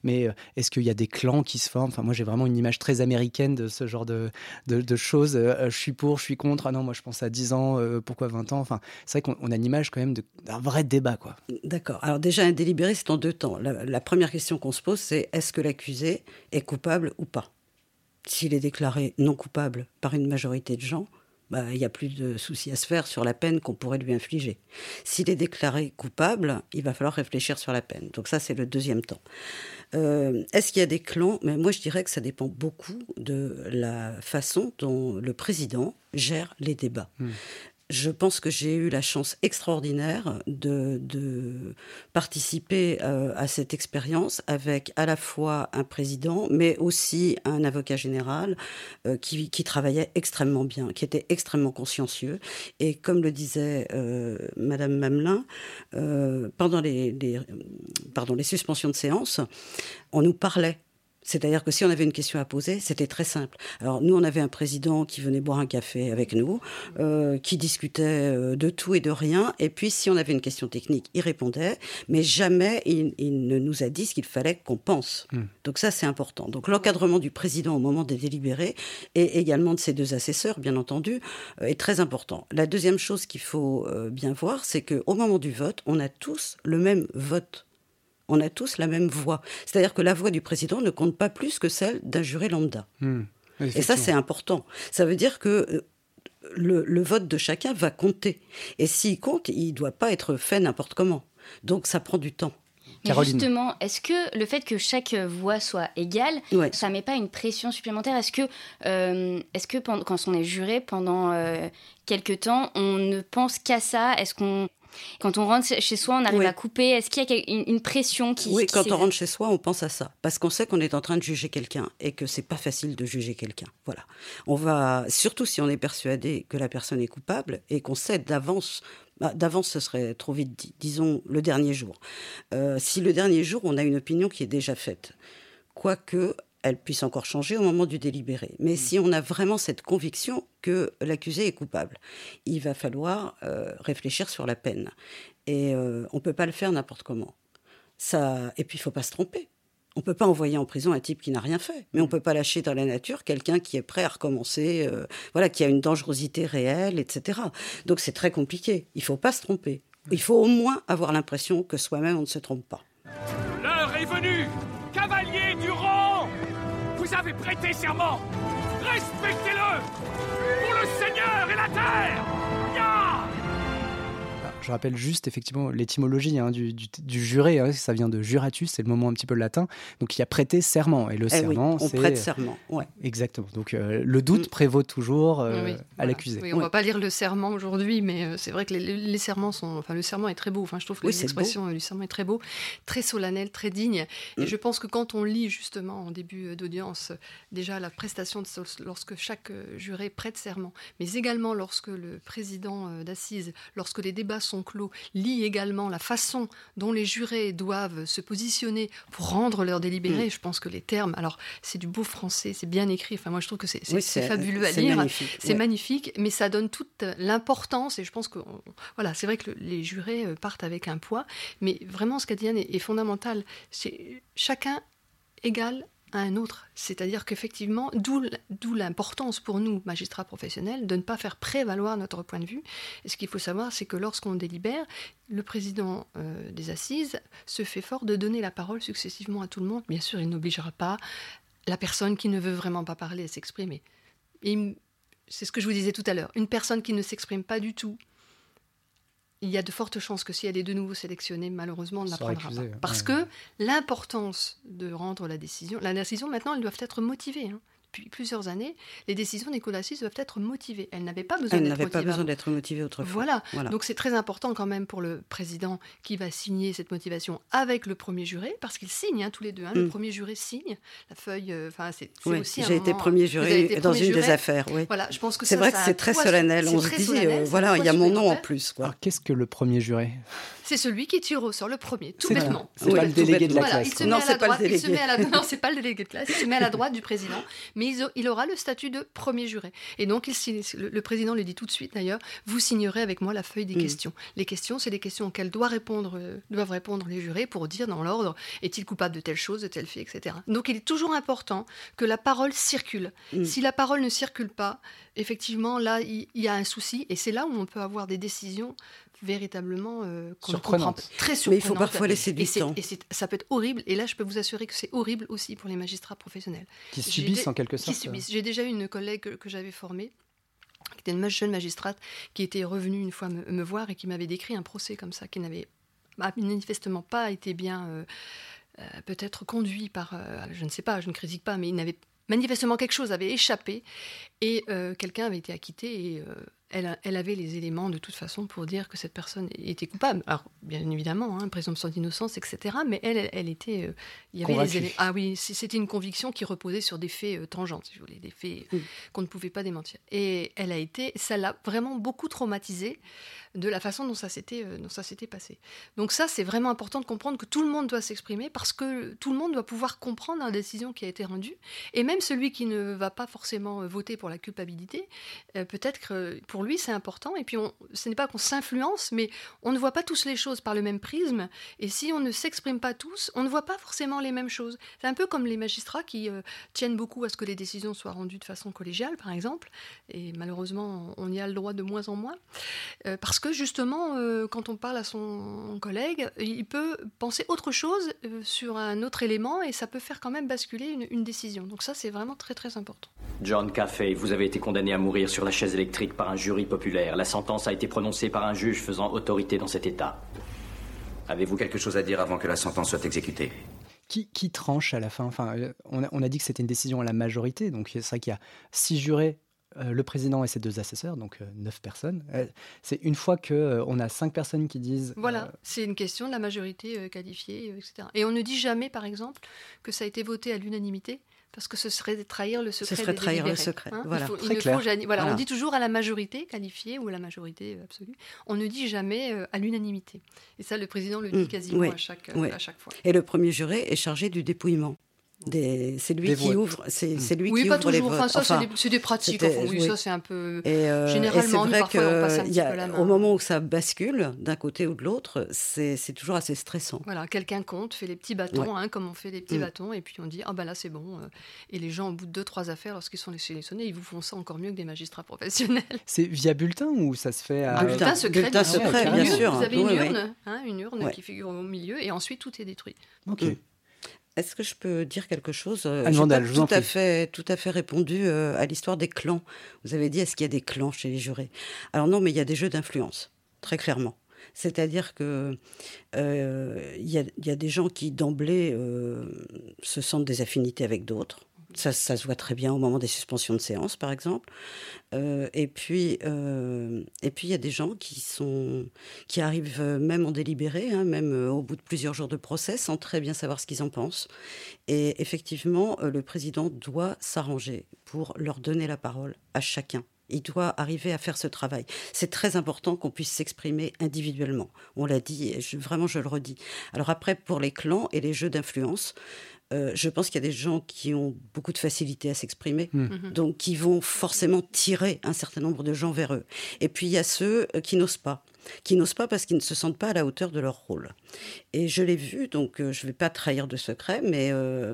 Mais est-ce qu'il y a des clans qui se forment? Enfin, moi, j'ai vraiment une image très américaine de ce genre de, de, choses. je suis pour, je suis contre. Ah non, moi, je pense à 10 ans, pourquoi 20 ans? Enfin, c'est vrai qu'on a une image quand même d'un vrai débat, quoi. D'accord. Alors déjà, un délibéré, c'est en deux temps. La, la première question qu'on se pose, c'est est-ce que l'accusé est coupable ou pas? S'il est déclaré non coupable par une majorité de gens, bah, il n'y a plus de soucis à se faire sur la peine qu'on pourrait lui infliger. S'il est déclaré coupable, il va falloir réfléchir sur la peine. Donc ça, c'est le deuxième temps. Euh, est-ce qu'il y a des clans? Mais moi, je dirais que ça dépend beaucoup de la façon dont le président gère les débats. Hmm je pense que j'ai eu la chance extraordinaire de, participer euh, à cette expérience avec à la fois un président, mais aussi un avocat général euh, qui, travaillait extrêmement bien, qui était extrêmement consciencieux. Et comme le disait euh, Madame Mamelin, pendant les, pardon, les suspensions de séance, on nous parlait c'est-à-dire que si on avait une question à poser, c'était très simple. Alors nous, on avait un président qui venait boire un café avec nous, euh, qui discutait euh, de tout et de rien, et puis si on avait une question technique, il répondait, mais jamais il, ne nous a dit ce qu'il fallait qu'on pense. Hmm. Donc ça, c'est important. Donc l'encadrement du président au moment des délibérés, et également de ses deux assesseurs, bien entendu, euh, est très important. La deuxième chose qu'il faut bien voir, c'est qu'au moment du vote, on a tous le même vote on a tous la même voix. C'est-à-dire que la voix du président ne compte pas plus que celle d'un juré lambda. Hmm. Et ça, c'est important. Ça veut dire que euh, le, vote de chacun va compter. Et s'il compte, il ne doit pas être fait n'importe comment. Donc ça prend du temps. Mais justement, est-ce que le fait que chaque voix soit égale, ça met pas une pression supplémentaire? Est-ce que, euh, est-ce que quand on est juré pendant euh, quelques temps, on ne pense qu'à ça? Est-ce qu'on quand on rentre chez soi, on arrive à couper. Est-ce qu'il y a une, pression qui Oui, quand on rentre chez soi, on pense à ça, parce qu'on sait qu'on est en train de juger quelqu'un et que c'est pas facile de juger quelqu'un. Voilà. On va, surtout si on est persuadé que la personne est coupable et qu'on sait d'avance bah, d'avance, ce serait trop vite disons le dernier jour. Euh, si le dernier jour, on a une opinion qui est déjà faite, quoique elle puisse encore changer au moment du délibéré. Mais si on a vraiment cette conviction que l'accusé est coupable, il va falloir euh, réfléchir sur la peine. Et euh, on ne peut pas le faire n'importe comment. Ça... Et puis, il ne faut pas se tromper. On ne peut pas envoyer en prison un type qui n'a rien fait, mais on ne peut pas lâcher dans la nature quelqu'un qui est prêt à recommencer, euh, voilà, qui a une dangerosité réelle, etc. Donc c'est très compliqué. Il ne faut pas se tromper. Il faut au moins avoir l'impression que soi-même on ne se trompe pas. reconnu cavalier du rang. Vous avez prêté serment. Respectez-le pour le Seigneur et la terre. Je rappelle juste effectivement l'étymologie hein, du, du, juré, hein, ça vient de juratus, c'est le moment un petit peu latin. Donc il y a prêté serment. Et le eh serment, oui, on prête serment, ouais. Exactement. Donc euh, le doute mm. prévaut toujours euh, à l'accusé. Oui, on ne va pas lire le serment aujourd'hui, mais euh, c'est vrai que les, serments sont. Enfin, le serment est très beau. Enfin, je trouve que l'expression du serment est très beau, très solennel, très digne. Et mm. je pense que quand on lit justement en début d'audience déjà la prestation de, lorsque chaque juré prête serment, mais également lorsque le président d'assises, lorsque les débats sont clos lit également la façon dont les jurés doivent se positionner pour rendre leur délibéré. Mm. Je pense que les termes, alors c'est du beau français, c'est bien écrit. Enfin, moi je trouve que c'est fabuleux à lire. C'est magnifique, mais ça donne toute l'importance. Et je pense que voilà, c'est vrai que les jurés euh, partent avec un poids, mais vraiment ce qu'a dit Anne est, est fondamental. C'est chacun égal un autre. C'est-à-dire qu'effectivement, d'où l'importance pour nous, magistrats professionnels, de ne pas faire prévaloir notre point de vue. Et ce qu'il faut savoir, c'est que lorsqu'on délibère, le président euh, des assises se fait fort de donner la parole successivement à tout le monde. Bien sûr, il n'obligera pas la personne qui ne veut vraiment pas parler à s'exprimer. C'est ce que je vous disais tout à l'heure. Une personne qui ne s'exprime pas du tout, il y a de fortes chances que si elle est de nouveau sélectionnée, malheureusement, on ne la prendra pas. Parce que l'importance de rendre la décision, la décision maintenant, elles doivent être motivées. Hein depuis plusieurs années, les décisions des cours d'assises doivent être motivées. Elles n'avaient pas besoin d'être motivées. pas besoin d'être motivées autrefois. Voilà. Donc c'est très important quand même pour le président qui va signer cette motivation avec le premier juré, parce qu'ils signent hein, tous les deux. Hein. Le mm. premier juré signe la feuille. Euh, enfin, c'est aussi. J'ai été premier juré dans une des affaires. Oui. Voilà, je pense que c'est vrai que c'est très solennel. On se dit, euh, voilà, il y a mon nom en plus. Qu'est-ce que le premier juré c'est celui qui tire au sort le premier, tout bêtement. C'est pas le délégué de la classe. non, c'est pas le délégué. Non, c'est pas le délégué de classe. Il se met à la droite du président, mais il aura le statut de premier juré. Et donc, il le président le dit tout de suite d'ailleurs, vous signerez avec moi la feuille des mm. questions. Les questions, c'est les questions auxquelles doivent répondre, euh, doivent répondre les jurés pour dire dans l'ordre, est-il coupable de telle chose, de tel fait, etc. Donc, il est toujours important que la parole circule. Mm. Si la parole ne circule pas, effectivement, là, il y a un souci. Et c'est là où on peut avoir des décisions véritablement euh, qu'on comprend très surprenante. Mais il faut parfois laisser du temps. Et ça peut être horrible. Et là, je peux vous assurer que c'est horrible aussi pour les magistrats professionnels. Qui subissent en quelque sorte. J'ai déjà eu une collègue que, j'avais formée qui était une jeune magistrate, qui était revenue une fois me, voir et qui m'avait décrit un procès comme ça, qui n'avait manifestement pas été bien, euh, euh, peut-être conduit par, je ne sais pas, je ne critique pas, mais il n'avait manifestement quelque chose avait échappé et quelqu'un avait été acquitté et elle, avait les éléments de toute façon pour dire que cette personne était coupable. Alors, bien évidemment, hein, présomption d'innocence, etc. Mais elle, elle, était. Euh, il y avait les éléments. Ah oui, c'était une conviction qui reposait sur des faits euh, tangents, si vous voulez, des faits qu'on ne pouvait pas démentir. Et elle a été. Ça l'a vraiment beaucoup traumatisée de la façon dont ça s'était euh, dont ça s'était passé. Donc ça, c'est vraiment important de comprendre que tout le monde doit s'exprimer parce que tout le monde doit pouvoir comprendre la décision qui a été rendue. Et même celui qui ne va pas forcément voter pour la culpabilité, peut-être que pour lui, c'est important. Et puis, on, ce n'est pas qu'on s'influence, mais on ne voit pas tous les choses par le même prisme. Et si on ne s'exprime pas tous, on ne voit pas forcément les mêmes choses. C'est un peu comme les magistrats qui euh, tiennent beaucoup à ce que les décisions soient rendues de façon collégiale, par exemple. Et malheureusement, on y a le droit de moins en moins. Euh, parce que justement, euh, quand on parle à son collègue, il peut penser autre chose sur un autre élément et ça peut faire quand même basculer une, une décision. Donc ça, c'est vraiment très très important. John Caffey, vous avez été condamné à mourir sur la chaise électrique par un jury populaire. La sentence a été prononcée par un juge faisant autorité dans cet État. Avez-vous quelque chose à dire avant que la sentence soit exécutée? Qui, qui, tranche à la fin? Enfin, on, a, dit que c'était une décision à la majorité, donc c'est vrai qu'il y a six jurés euh, le président et ses deux assesseurs, donc euh, neuf personnes. Euh, c'est une fois que on a cinq personnes qui disent. Voilà, c'est une question de la majorité qualifiée, etc. Et on ne dit jamais, par exemple, que ça a été voté à l'unanimité parce que ce serait trahir le secret. Ce serait trahir le secret. Hein. voilà. voilà, on dit toujours à la majorité qualifiée ou à la majorité absolue. On ne dit jamais euh, à l'unanimité. Et ça, le président le dit mmh, quasiment à, chaque, à chaque fois. Et le premier juré est chargé du dépouillement. C'est lui qui ouvre, c'est mm. lui oui, qui pas ouvre toujours. les enfin, ça, c'est des, pratiques. oui, ça, c'est un peu. Et euh, généralement, et vrai parfois, on passe un petit peu la main. Au moment où ça bascule d'un côté ou de l'autre, c'est toujours assez stressant. Voilà, quelqu'un compte, fait les petits bâtons, hein, comme on fait les petits mm. bâtons, et puis on dit ah ben là c'est bon. Euh. Et les gens, au bout de deux trois affaires, lorsqu'ils sont sélectionnés, ils vous font ça encore mieux que des magistrats professionnels. C'est via bulletin ou ça se fait à... Un bulletin secret, bulletin secret, bien sûr. Vous avez une urne, hein, une urne qui figure au milieu, et ensuite tout est détruit. Ok. Est-ce que je peux dire quelque chose Anne J'ai Vandal, pas je vous en tout à fait, tout à fait répondu euh, à l'histoire des clans. Vous avez dit est-ce qu'il y a des clans chez les jurés? Alors non, mais il y a des jeux d'influence, très clairement. C'est-à-dire que euh, il y, a, il y a des gens qui d'emblée euh, se sentent des affinités avec d'autres. Ça, se voit très bien au moment des suspensions de séance, par exemple. Euh, et puis, euh, et puis il y a des gens qui sont, qui arrivent euh, même en délibéré, hein, même au bout de plusieurs jours de procès, sans très bien savoir ce qu'ils en pensent. Et effectivement, le président doit s'arranger pour leur donner la parole à chacun. Il doit arriver à faire ce travail. C'est très important qu'on puisse s'exprimer individuellement. On l'a dit, vraiment je le redis. Alors après, pour les clans et les jeux d'influence, euh, je pense qu'il y a des gens qui ont beaucoup de facilité à s'exprimer, Hmm. Mhm. donc qui vont forcément tirer un certain nombre de gens vers eux. Et puis il y a ceux euh, qui n'osent pas, qui n'osent pas parce qu'ils ne se sentent pas à la hauteur de leur rôle. Et je l'ai vu, donc euh, je ne vais pas trahir de secret, mais euh,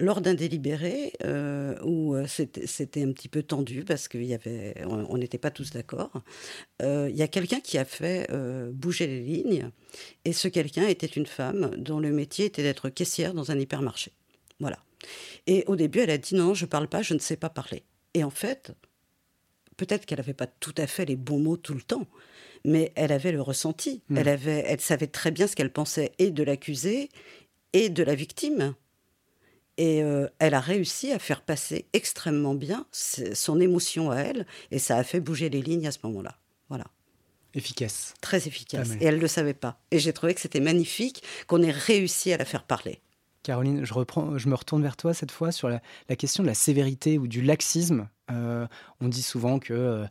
lors d'un délibéré euh, où euh, c'était un petit peu tendu parce qu'il y avait, on n'était pas tous d'accord, euh, il y a quelqu'un qui a fait euh, bouger les lignes, et ce quelqu'un était une femme dont le métier était d'être caissière dans un hypermarché. Voilà. Et au début, elle a dit non, je parle pas, je ne sais pas parler. Et en fait, peut-être qu'elle n'avait pas tout à fait les bons mots tout le temps, mais elle avait le ressenti. Mm. Elle, avait, elle savait très bien ce qu'elle pensait et de l'accusé et de la victime. Et euh, elle a réussi à faire passer extrêmement bien son émotion à elle, et ça a fait bouger les lignes à ce moment-là. Voilà. Efficace. Très efficace. Ah, mais- Et elle ne le savait pas. Et j'ai trouvé que c'était magnifique qu'on ait réussi à la faire parler. Caroline, je, reprends, je me retourne vers toi cette fois sur la, la question de la sévérité ou du laxisme. Euh, on dit souvent que euh,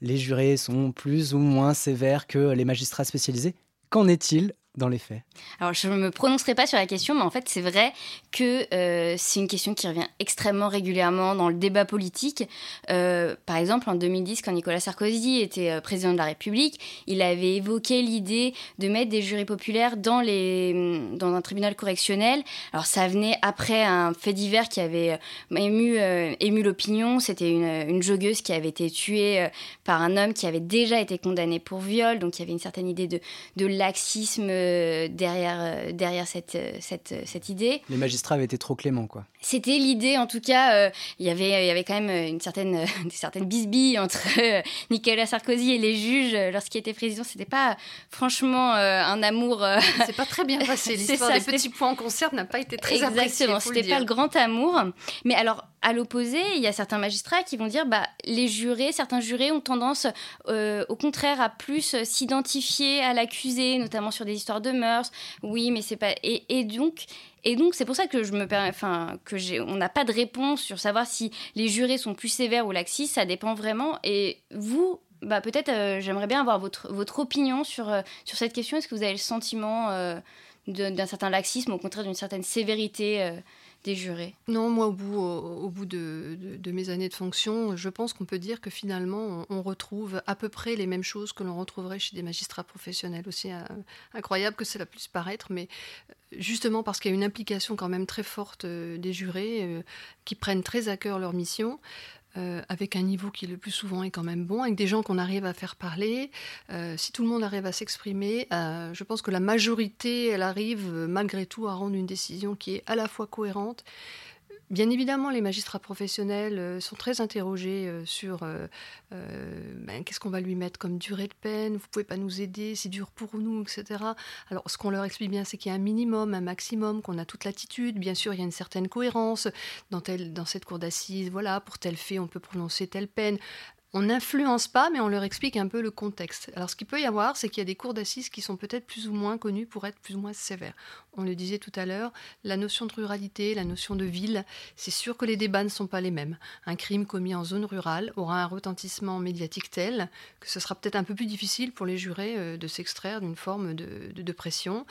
les jurés sont plus ou moins sévères que les magistrats spécialisés. Qu'en est-il dans les faits Alors, je ne me prononcerai pas sur la question, mais en fait, c'est vrai que euh, c'est une question qui revient extrêmement régulièrement dans le débat politique. Euh, par exemple, en 2010, quand Nicolas Sarkozy était euh, président de la République, il avait évoqué l'idée de mettre des jurys populaires dans, les, dans un tribunal correctionnel. Alors, ça venait après un fait divers qui avait ému, ému l'opinion. C'était une, une joggeuse qui avait été tuée par un homme qui avait déjà été condamné pour viol. Donc, il y avait une certaine idée de, de laxisme euh, derrière, euh, derrière cette, euh, cette, cette idée. Les magistrats avaient été trop cléments, quoi. C'était l'idée, en tout cas, euh, il y avait, il y avait quand même une certaine, des certaines bisbilles entre euh, Nicolas Sarkozy et les juges lorsqu'il était président. C'était pas, franchement, euh, un amour. euh, C'est pas très bien passé. C'est L'histoire ça, des petits points en concert n'a pas été très appréciée. Exactement, faut le c'était pas le grand amour. Mais alors, à l'opposé, il y a certains magistrats qui vont dire, bah, les jurés, certains jurés ont tendance, euh, au contraire, à plus s'identifier à l'accusé, notamment sur des histoires de mœurs. Oui, mais c'est pas. Et, donc. Et donc, c'est pour ça que je me enfin, que j'ai, on n'a pas de réponse sur savoir si les jurés sont plus sévères ou laxistes, ça dépend vraiment. Et vous, bah, peut-être, euh, j'aimerais bien avoir votre, votre opinion sur, euh, sur cette question. Est-ce que vous avez le sentiment d'un certain laxisme, au contraire d'une certaine sévérité des jurés Non, moi, au bout, de, mes années de fonction, je pense qu'on peut dire que finalement, on, retrouve à peu près les mêmes choses que l'on retrouverait chez des magistrats professionnels. Aussi euh, incroyable que cela puisse paraître, mais euh, justement parce qu'il y a une implication quand même très forte euh, des jurés qui prennent très à cœur leur mission. Euh, avec un niveau qui le plus souvent est quand même bon, avec des gens qu'on arrive à faire parler. Euh, si tout le monde arrive à s'exprimer, euh, je pense que la majorité, elle arrive malgré tout à rendre une décision qui est à la fois cohérente. Bien évidemment, les magistrats professionnels euh, sont très interrogés euh, sur euh, ben, qu'est-ce qu'on va lui mettre comme durée de peine, vous pouvez pas nous aider, c'est dur pour nous, etc. Alors, ce qu'on leur explique bien, c'est qu'il y a un minimum, un maximum, qu'on a toute l'attitude. Bien sûr, il y a une certaine cohérence dans cette cour d'assises. Voilà, pour tel fait, on peut prononcer telle peine. On n'influence pas, mais on leur explique un peu le contexte. Alors, ce qu'il peut y avoir, c'est qu'il y a des cours d'assises qui sont peut-être plus ou moins connues pour être plus ou moins sévères. On le disait tout à l'heure, la notion de ruralité, la notion de ville, c'est sûr que les débats ne sont pas les mêmes. Un crime commis en zone rurale aura un retentissement médiatique tel que ce sera peut-être un peu plus difficile pour les jurés euh, de s'extraire d'une forme de- de pression.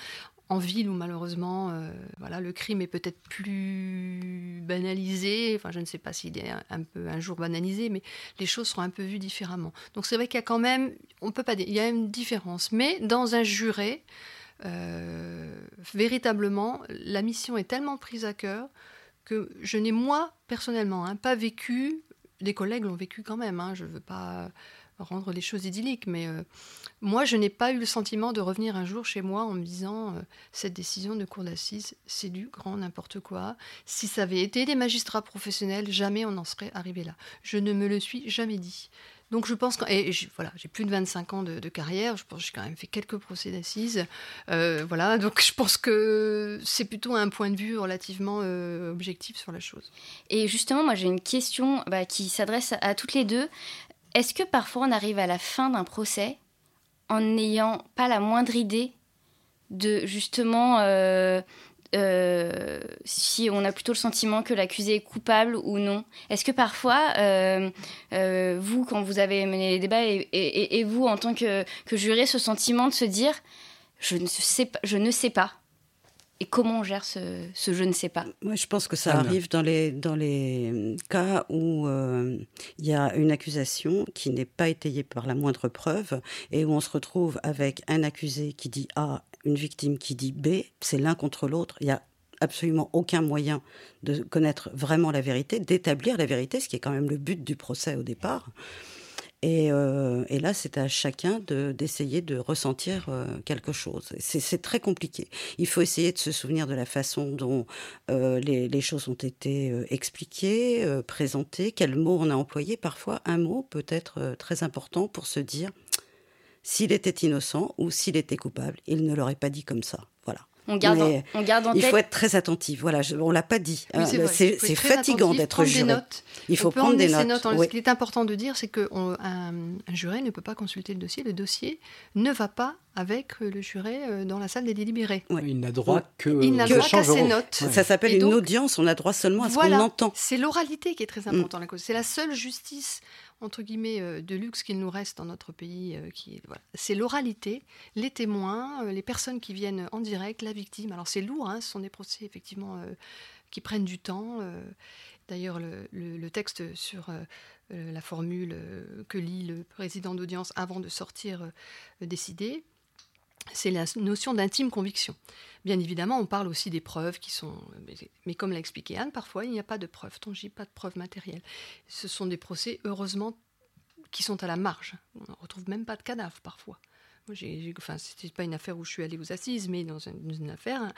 En ville où malheureusement, euh, voilà, le crime est peut-être plus banalisé. Enfin, je ne sais pas s'il est un, peu un jour banalisé, mais les choses seront un peu vues différemment. Donc c'est vrai qu'il y a quand même, on peut pas dire, il y a une différence. Mais dans un juré, euh, véritablement, la mission est tellement prise à cœur que je n'ai moi personnellement hein, pas vécu. Les collègues l'ont vécu quand même. hein, je veux pas. Rendre les choses idylliques. Mais moi, je n'ai pas eu le sentiment de revenir un jour chez moi en me disant cette décision de cour d'assises, c'est du grand n'importe quoi. Si ça avait été des magistrats professionnels, jamais on n'en serait arrivé là. Je ne me le suis jamais dit. Donc je pense que et voilà, j'ai plus de 25 ans de, carrière, je pense que j'ai quand même fait quelques procès d'assises, euh, voilà, donc je pense que c'est plutôt un point de vue relativement euh, objectif sur la chose. Et justement, moi j'ai une question bah, qui s'adresse à toutes les deux. Est-ce que parfois on arrive à la fin d'un procès en n'ayant pas la moindre idée de justement euh, euh, si on a plutôt le sentiment que l'accusé est coupable ou non? Est-ce que parfois, euh, vous, quand vous avez mené les débats, et, vous, en tant que, que, juré, ce sentiment de se dire je ne sais pas et comment on gère ce, ce, je ne sais pas Moi, je pense que ça arrive dans les, dans les cas où il y a une accusation qui n'est pas étayée par la moindre preuve et où on se retrouve avec un accusé qui dit A une victime qui dit B, c'est l'un contre l'autre. Il n'y a absolument aucun moyen de connaître vraiment la vérité, d'établir la vérité, ce qui est quand même le but du procès au départ. Et, euh, là, c'est à chacun d'essayer de, ressentir euh, quelque chose. C'est très compliqué. Il faut essayer de se souvenir de la façon dont euh, les, les, choses ont été expliquées, présentées, quels mots on a employés. Parfois, un mot peut être très important pour se dire s'il était innocent ou s'il était coupable. Il ne l'aurait pas dit comme ça. On garde, en, on garde en il faut être très attentif. Voilà, je, on l'a pas dit. Hein. c'est fatigant d'être juré. Il faut prendre des notes. Ce qui est important de dire, c'est qu'un un juré ne peut pas consulter le dossier. Le dossier ne va pas avec le juré euh, dans la salle des délibérés. Il n'a droit que, il n'a droit qu'à ses notes. Ça s'appelle une audience. On a droit seulement à ce qu'on entend. C'est l'oralité qui est très importante. Mm. C'est la seule justice entre guillemets, euh, de luxe qu'il nous reste dans notre pays. Euh, C'est l'oralité, les témoins, euh, les personnes qui viennent en direct, la victime. Alors c'est lourd, hein, ce sont des procès effectivement qui prennent du temps. D'ailleurs, le, texte sur la formule que lit le président d'audience avant de sortir décidé, c'est la notion d'intime conviction. Bien évidemment, on parle aussi des preuves qui sont. Mais comme l'a expliqué Anne, parfois il n'y a pas de preuves tangibles, pas de preuves matérielles. Ce sont des procès, heureusement, qui sont à la marge. On ne retrouve même pas de cadavre parfois enfin, c'était pas une affaire où je suis allée aux assises, mais dans une, affaire,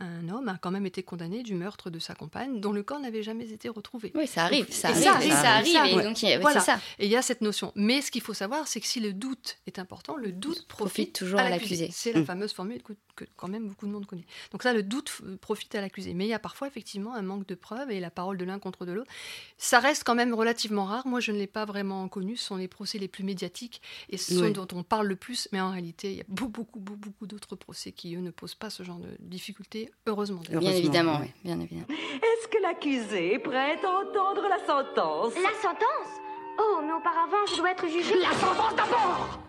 un, homme a quand même été condamné du meurtre de sa compagne, dont le corps n'avait jamais été retrouvé. Oui, ça arrive, ça, arrive, ça arrive, ça arrive, et donc voilà. ça. Et il y a cette notion. Mais ce qu'il faut savoir, c'est que si le doute est important, le doute profite, toujours à l'accusé. C'est la mm. fameuse formule que, quand même beaucoup de monde connaît. Donc ça, le doute profite à l'accusé. Mais il y a parfois effectivement un manque de preuves et la parole de l'un contre de l'autre. Ça reste quand même relativement rare. Moi, je ne l'ai pas vraiment connu. Ce sont les procès les plus médiatiques et ce dont on parle le plus. Mais en réalité, il y a beaucoup, beaucoup, beaucoup d'autres procès qui, eux, ne posent pas ce genre de difficultés, heureusement. Bien évidemment, oui. Bien évidemment. Est-ce que l'accusé est prêt à entendre la sentence? La sentence? Oh, mais auparavant, je dois être jugé. La sentence d'abord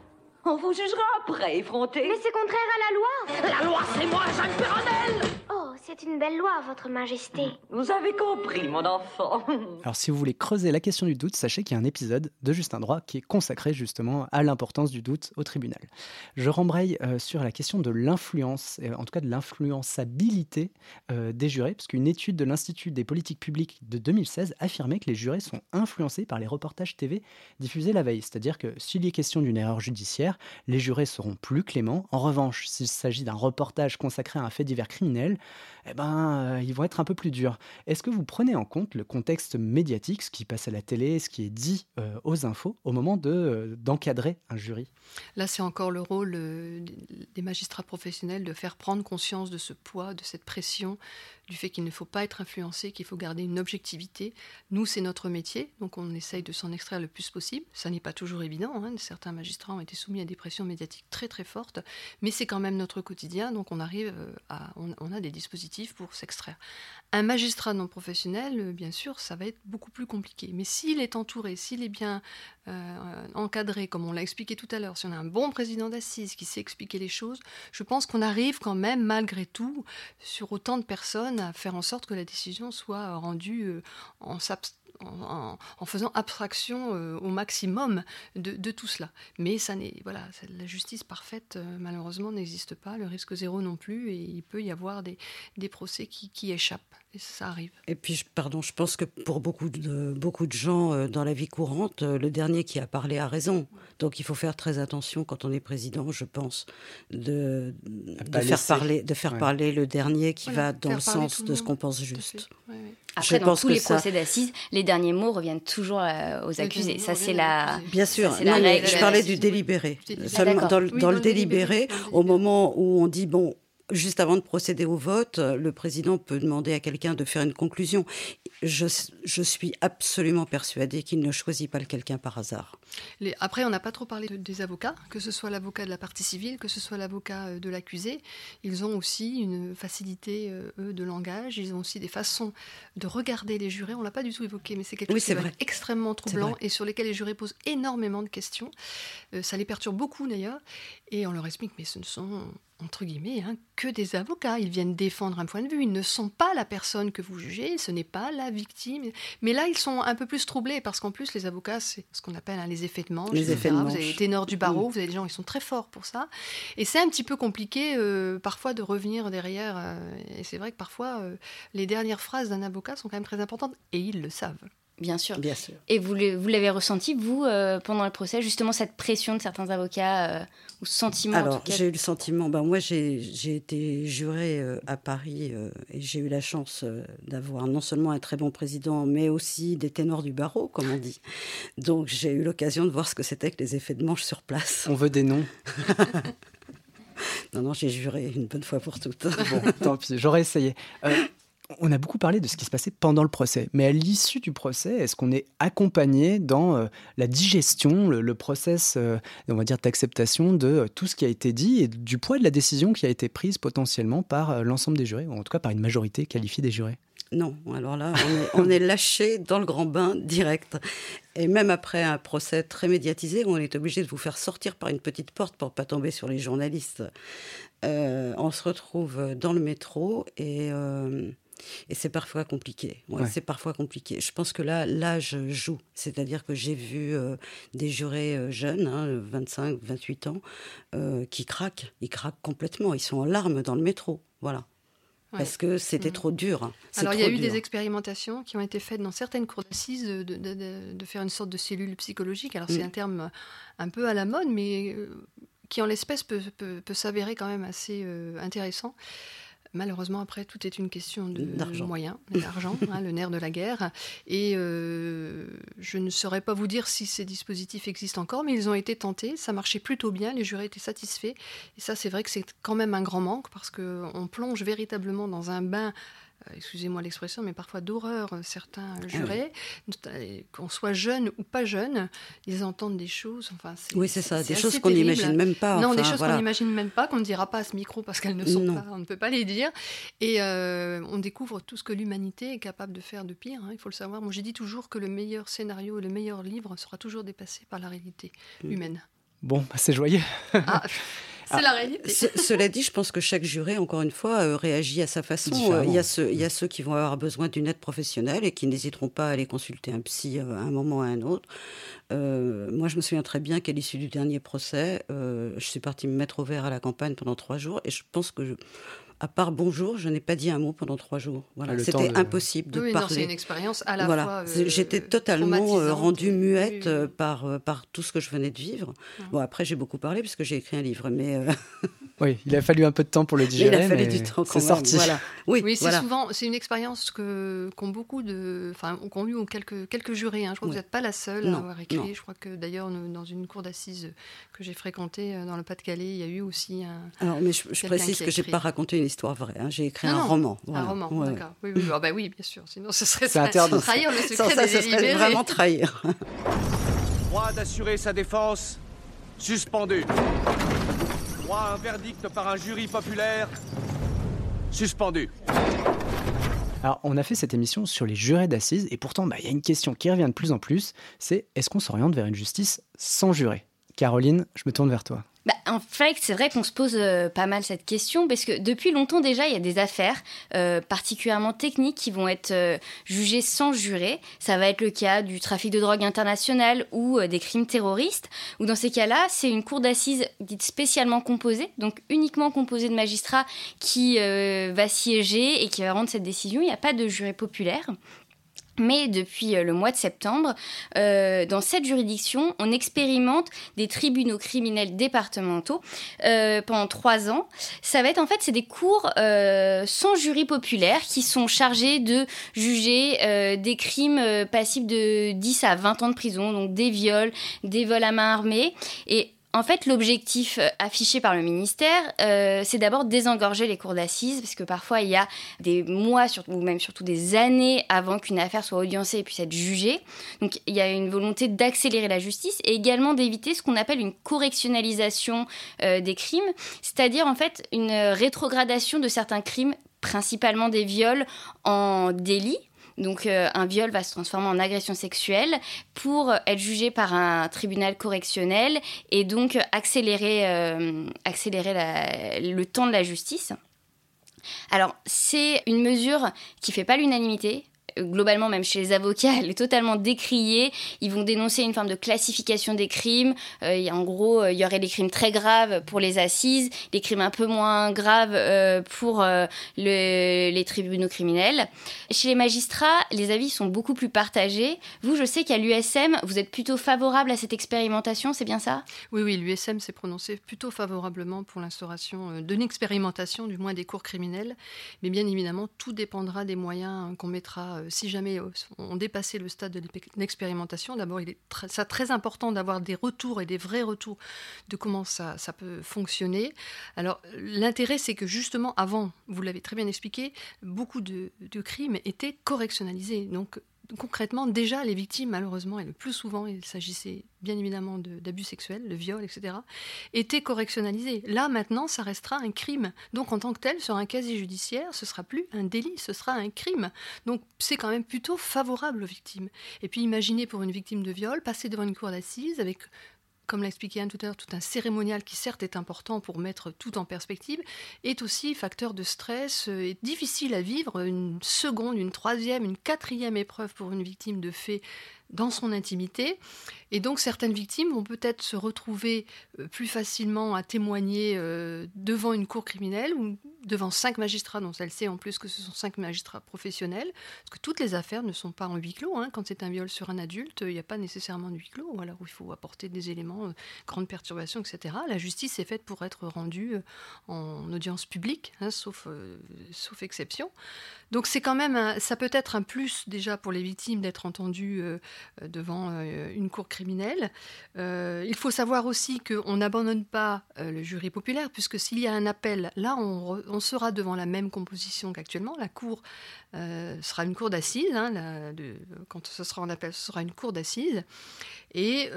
On vous jugera après, effronté. Mais c'est contraire à la loi. La loi, c'est moi, Jacques Perronel c'est une belle loi, Votre Majesté. Vous avez compris, mon enfant. Alors, si vous voulez creuser la question du doute, sachez qu'il y a un épisode de Justin Droit qui est consacré justement à l'importance du doute au tribunal. Je rembraye euh, sur la question de l'influence, en tout cas de l'influençabilité euh, des jurés, parce qu'une étude de l'Institut des politiques publiques de 2016 affirmait que les jurés sont influencés par les reportages TV diffusés la veille. C'est-à-dire que s'il y est question d'une erreur judiciaire, les jurés seront plus cléments. En revanche, s'il s'agit d'un reportage consacré à un fait divers criminel, eh ben, euh, ils vont être un peu plus durs. Est-ce que vous prenez en compte le contexte médiatique, ce qui passe à la télé, ce qui est dit euh, aux infos, au moment de, euh, d'encadrer un jury? Là, c'est encore le rôle des magistrats professionnels de faire prendre conscience de ce poids, de cette pression, du fait qu'il ne faut pas être influencé, qu'il faut garder une objectivité. Nous, c'est notre métier, donc on essaye de s'en extraire le plus possible. Ça n'est pas toujours évident. Hein. Certains magistrats ont été soumis à des pressions médiatiques très très fortes, mais c'est quand même notre quotidien, donc on arrive à, on a des dispositifs pour s'extraire. Un magistrat non professionnel, euh, bien sûr, ça va être beaucoup plus compliqué. Mais s'il est entouré, s'il est bien euh, encadré, comme on l'a expliqué tout à l'heure, si on a un bon président d'assises qui sait expliquer les choses, je pense qu'on arrive quand même, malgré tout, sur autant de personnes, à faire en sorte que la décision soit rendue euh, en, en, faisant abstraction au maximum de, tout cela. Mais ça n'est voilà, la justice parfaite malheureusement n'existe pas, le risque zéro non plus, et il peut y avoir des, procès qui échappent. Et ça arrive. Et puis, je- pardon, je pense que pour beaucoup de, beaucoup de gens euh, dans la vie courante, euh, le dernier qui a parlé a raison. Donc, il faut faire très attention quand on est président, je pense, de, faire, parler, de faire Ouais. parler le dernier qui Voilà, va dans le sens de ce qu'on pense juste. fait. Ouais, ouais. Après, Je dans pense tous que les ça- procès d'assises, les derniers mots reviennent toujours euh, aux accusés. Ça, c'est la. Bien sûr, Ça, c'est non, la mais règle je parlais la- du délibéré. Oui, Seulement d'accord. dans, le- Oui, dans dans le le délibéré, au moment où on dit, bon, juste avant de procéder au vote, le président peut demander à quelqu'un de faire une conclusion. Je, je suis absolument persuadée qu'il ne choisit pas le quelqu'un par hasard. Les- Après, on n'a pas trop parlé de- des avocats, que ce soit l'avocat de la partie civile, que ce soit l'avocat euh, de l'accusé. Ils ont aussi une facilité, euh, eux, de langage. Ils ont aussi des façons de regarder les jurés. On l'a pas du tout évoqué, mais c'est quelque Oui, chose qui être extrêmement troublant et sur lesquels les jurés posent énormément de questions. Euh, ça les perturbe beaucoup d'ailleurs. Et on leur explique, mais ce ne sont entre guillemets, hein, que des avocats. Ils viennent défendre un point de vue. Ils ne sont pas la personne que vous jugez, ce n'est pas la victime. Mais là, ils sont un peu plus troublés parce qu'en plus, les avocats, c'est ce qu'on appelle hein, les effets de manche. Les effets de Vous avez les ténors du barreau, vous avez des gens qui sont très forts pour ça. Et c'est un petit peu compliqué euh, parfois de revenir derrière. euh, et c'est vrai que parfois, euh, les dernières phrases d'un avocat sont quand même très importantes et ils le savent. Bien sûr. Bien sûr. Et vous l'avez ressenti, vous, euh, pendant le procès, justement cette pression de certains avocats, euh, ou ce sentiment en Alors, j'ai eu le sentiment, ben moi j'ai j'ai été jurée euh, à Paris euh, et j'ai eu la chance euh, d'avoir non seulement un très bon président, mais aussi des ténors du barreau, comme on dit. Donc j'ai eu l'occasion de voir ce que c'était que les effets de manche sur place. On veut des noms. Non, non, j'ai juré une bonne fois pour toutes. Bon, tant pis, j'aurais essayé. On a beaucoup parlé de ce qui se passait pendant le procès, mais à l'issue du procès, est-ce qu'on est accompagné dans euh, la digestion, le, le process, euh, on va dire, d'acceptation de euh, tout ce qui a été dit et du poids de la décision qui a été prise potentiellement par l'ensemble des jurés, ou en tout cas par une majorité qualifiée des jurés? Non, alors là, on est, on est lâché dans le grand bain direct. Et même après un procès très médiatisé, on est obligé de vous faire sortir par une petite porte pour pas tomber sur les journalistes. On se retrouve dans le métro et, et c'est parfois compliqué. Ouais, Ouais. C'est parfois compliqué. Je pense que là, l'âge joue. C'est-à-dire que j'ai vu euh, des jurés euh, jeunes, hein, 25, 28 ans, euh, qui craquent. Ils craquent complètement. Ils sont en larmes dans le métro. Voilà. Ouais. Parce que c'était Mhm. trop dur. hein. Alors, il y a eu dur. des expérimentations qui ont été faites dans certaines cours d'assises de, de- de- de faire une sorte de cellule psychologique. Alors, c'est Mm. un terme un peu à la mode, mais qui en l'espèce peut, peut- peut s'avérer quand même assez euh, intéressant. Malheureusement, après, tout est une question de D'argent. moyens, d'argent, hein, le nerf de la guerre. Et euh, je ne saurais pas vous dire si ces dispositifs existent encore, mais ils ont été tentés. Ça marchait plutôt bien, les jurés étaient satisfaits. Et ça, c'est vrai que c'est quand même un grand manque parce qu'on plonge véritablement dans un bain. Euh, Excusez-moi l'expression, mais parfois d'horreur, euh, certains jurés, euh, qu'on soit jeune ou pas jeune, ils entendent des choses. Enfin, Oui, c'est ça, des choses qu'on n'imagine même pas, Non, des choses voilà. qu'on n'imagine même pas, qu'on ne dira pas à ce micro parce qu'elles ne sont Non. pas, on ne peut pas les dire. Et euh, on découvre tout ce que l'humanité est capable de faire de pire, hein, il faut le savoir. Moi, j'ai dit toujours que le meilleur scénario, le meilleur livre sera toujours dépassé par la réalité Mm. humaine. Bon, bah, c'est joyeux. Ah, c'est Ah, la réalité. ce- cela dit, je pense que chaque juré, encore une fois, euh, réagit à sa façon. Euh, Il y, a ceux, il y a ceux qui vont avoir besoin d'une aide professionnelle et qui n'hésiteront pas à aller consulter un psy euh, à un moment ou à un autre. Euh, moi, je me souviens très bien qu'à l'issue du dernier procès, euh, je suis partie me mettre au vert à la campagne pendant trois jours et je pense que, je- à part bonjour, je n'ai pas dit un mot pendant trois jours. Voilà. Ah, C'était de- impossible de Oui, parler. c'est une expérience à la Voilà. fois. Euh, J'étais totalement euh, rendue muette euh, par, par tout ce que je venais de vivre. Bon, après, j'ai beaucoup parlé puisque j'ai écrit un livre, mais, euh, Oui, il a fallu un peu de temps pour le mais digérer. il a fallu mais du temps quand C'est sorti. Voilà. Oui, Oui, c'est voilà. souvent, c'est une expérience que qu'ont beaucoup de, enfin, qu'ont eu quelques quelques jurés. hein. Je crois que vous n'êtes pas la seule Non, à avoir écrit. non. Je crois que d'ailleurs dans une cour d'assises que j'ai fréquentée dans le Pas-de-Calais, il y a eu aussi un. Alors, mais je, précise que j'ai pas raconté une histoire vraie. hein. J'ai écrit Non, un non, roman. Un voilà. roman, Ouais, d'accord. Oui, oui, ah bah oui, bien sûr. Sinon, ce serait interdit. trahir le Sans secret ça, des ce serait vraiment trahir. Droit d'assurer sa défense, suspendu. Droit à un verdict par un jury populaire, suspendu. Alors, on a fait cette émission sur les jurés d'assises, et pourtant, bah, il y a une question qui revient de plus en plus, c'est est-ce qu'on s'oriente vers une justice sans jurés? Caroline, je me tourne vers toi. Bah, en fait, c'est vrai qu'on se pose euh, pas mal cette question parce que depuis longtemps déjà, il y a des affaires euh, particulièrement techniques qui vont être euh, jugées sans jurer. Ça va être le cas du trafic de drogue international ou des crimes terroristes. Ou dans ces cas-là, c'est une cour d'assises dite spécialement composée, donc uniquement composée de magistrats qui va siéger et qui va rendre cette décision. Il n'y a pas de jury populaire. Mais depuis euh, le mois de septembre, euh, dans cette juridiction, on expérimente des tribunaux criminels départementaux euh, pendant trois ans. Ça va être en fait, c'est des cours sans jury populaire qui sont chargés de juger des crimes passibles de 10 à 20 ans de prison, donc des viols, des vols à main armée. Et en fait, l'objectif euh, affiché par le ministère, euh, c'est d'abord désengorger les cours d'assises, parce que parfois il y a des mois, ou même surtout des années avant qu'une affaire soit audiencée et puisse être jugée. Donc il y a une volonté d'accélérer la justice et également d'éviter ce qu'on appelle une correctionnalisation euh, des crimes, c'est-à-dire en fait une rétrogradation de certains crimes principalement des viols en délit donc euh, un viol va se transformer en agression sexuelle pour être jugé par un tribunal correctionnel et donc accélérer, euh, accélérer le temps de la justice. Alors c'est une mesure qui fait pas l'unanimité globalement, même chez les avocats, elle est totalement décriée. Ils vont dénoncer une forme de classification des crimes. Euh, en gros, euh, il y aurait des crimes très graves pour les assises, des crimes un peu moins graves euh, pour les tribunaux criminels. Chez les magistrats, les avis sont beaucoup plus partagés. Vous, je sais qu'à l'USM, vous êtes plutôt favorable à cette expérimentation, c'est bien ça? Oui, oui, l'USM s'est prononcé plutôt favorablement pour l'instauration d'une expérimentation, du moins des cours criminels. Mais bien évidemment, tout dépendra des moyens qu'on mettra si jamais euh, on dépassait le stade de l'expérimentation, d'abord, il est très, important d'avoir des retours et des vrais retours de comment ça, ça peut fonctionner. Alors, l'intérêt, c'est que justement, avant, vous l'avez très bien expliqué, beaucoup de, de crimes étaient correctionnalisés. Donc, concrètement, déjà, les victimes, malheureusement, et le plus souvent, il s'agissait bien évidemment d'abus sexuels, de viols, etc., étaient correctionnalisés. Là, maintenant, ça restera un crime. Donc, en tant que tel, sur un casier judiciaire, ce sera plus un délit, ce sera un crime. Donc, c'est quand même plutôt favorable aux victimes. Et puis, imaginez pour une victime de viol, passer devant une cour d'assises avec comme l'a expliqué Anne tout à l'heure, tout un cérémonial qui certes est important pour mettre tout en perspective, est aussi facteur de stress euh, et difficile à vivre. Une seconde, une troisième, une quatrième épreuve pour une victime de fait dans son intimité. Et donc certaines victimes vont peut-être se retrouver euh, plus facilement à témoigner euh, devant une cour criminelle ou devant cinq magistrats, dont elle sait en plus que ce sont cinq magistrats professionnels, parce que toutes les affaires ne sont pas en huis clos. Hein. Quand c'est un viol sur un adulte, il n'y a pas nécessairement de huis clos, alors il faut apporter des éléments, euh, grande perturbation, etc. La justice est faite pour être rendue en audience publique, hein, sauf, sauf exception. Donc c'est quand même, ça peut être un plus déjà pour les victimes d'être entendues devant euh, une cour criminelle. Euh, il faut savoir aussi qu'on n'abandonne pas le jury populaire, puisque s'il y a un appel, là, on, sera devant la même composition qu'actuellement. La cour sera une cour d'assises. Hein, quand ce sera en appel, ce sera une cour d'assises. Et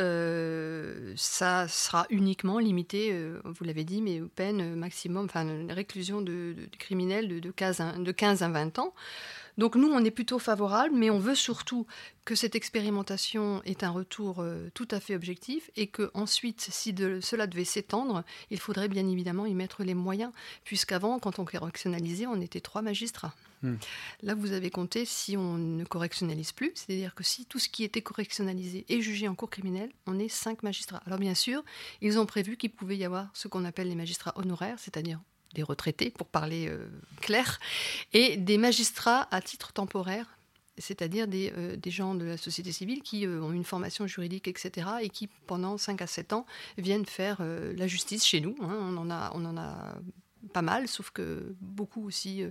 ça sera uniquement limité, vous l'avez dit, mais aux peines maximum, enfin, une réclusion de, criminels de, de, 15 de 15 à 20 ans. Donc nous, on est plutôt favorable, mais on veut surtout que cette expérimentation ait un retour euh, tout à fait objectif et que ensuite, si cela devait s'étendre, il faudrait bien évidemment y mettre les moyens, puisqu'avant, quand on correctionnalisait, on était trois magistrats. Hmm. Là, vous avez compté si on ne correctionnalise plus, c'est-à-dire que si tout ce qui était correctionnalisé est jugé en cours criminel, on est cinq magistrats. Alors bien sûr, ils ont prévu qu'il pouvait y avoir ce qu'on appelle les magistrats honoraires, c'est-à-dire des retraités, pour parler euh, clair, et des magistrats à titre temporaire, c'est-à-dire des, euh, gens de la société civile qui euh, ont une formation juridique, etc., et qui, pendant 5 à 7 ans, viennent faire la justice chez nous. Hein. On en a pas mal, sauf que beaucoup aussi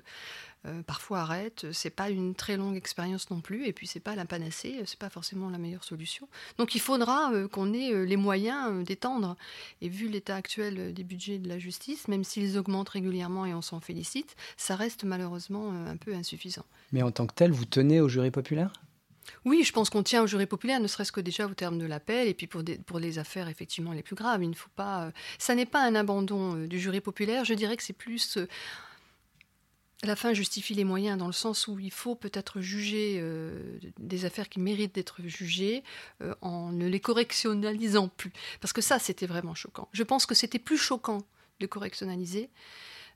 euh, parfois arrête. C'est pas une très longue expérience non plus, et puis c'est pas la panacée, c'est pas forcément la meilleure solution. Donc il faudra euh, qu'on ait euh, les moyens d'étendre. Et vu l'état actuel des budgets de la justice, même s'ils augmentent régulièrement et on s'en félicite, ça reste malheureusement un peu insuffisant. Mais en tant que tel, vous tenez au jury populaire? Oui, je pense qu'on tient au jury populaire, ne serait-ce que déjà au terme de l'appel, et puis pour, les affaires effectivement les plus graves. Il ne faut pas. ça n'est pas un abandon du jury populaire. Je dirais que c'est plus la fin justifie les moyens dans le sens où il faut peut-être juger euh, des affaires qui méritent d'être jugées euh, en ne les correctionnalisant plus. Parce que ça, c'était vraiment choquant. Je pense que c'était plus choquant de correctionnaliser,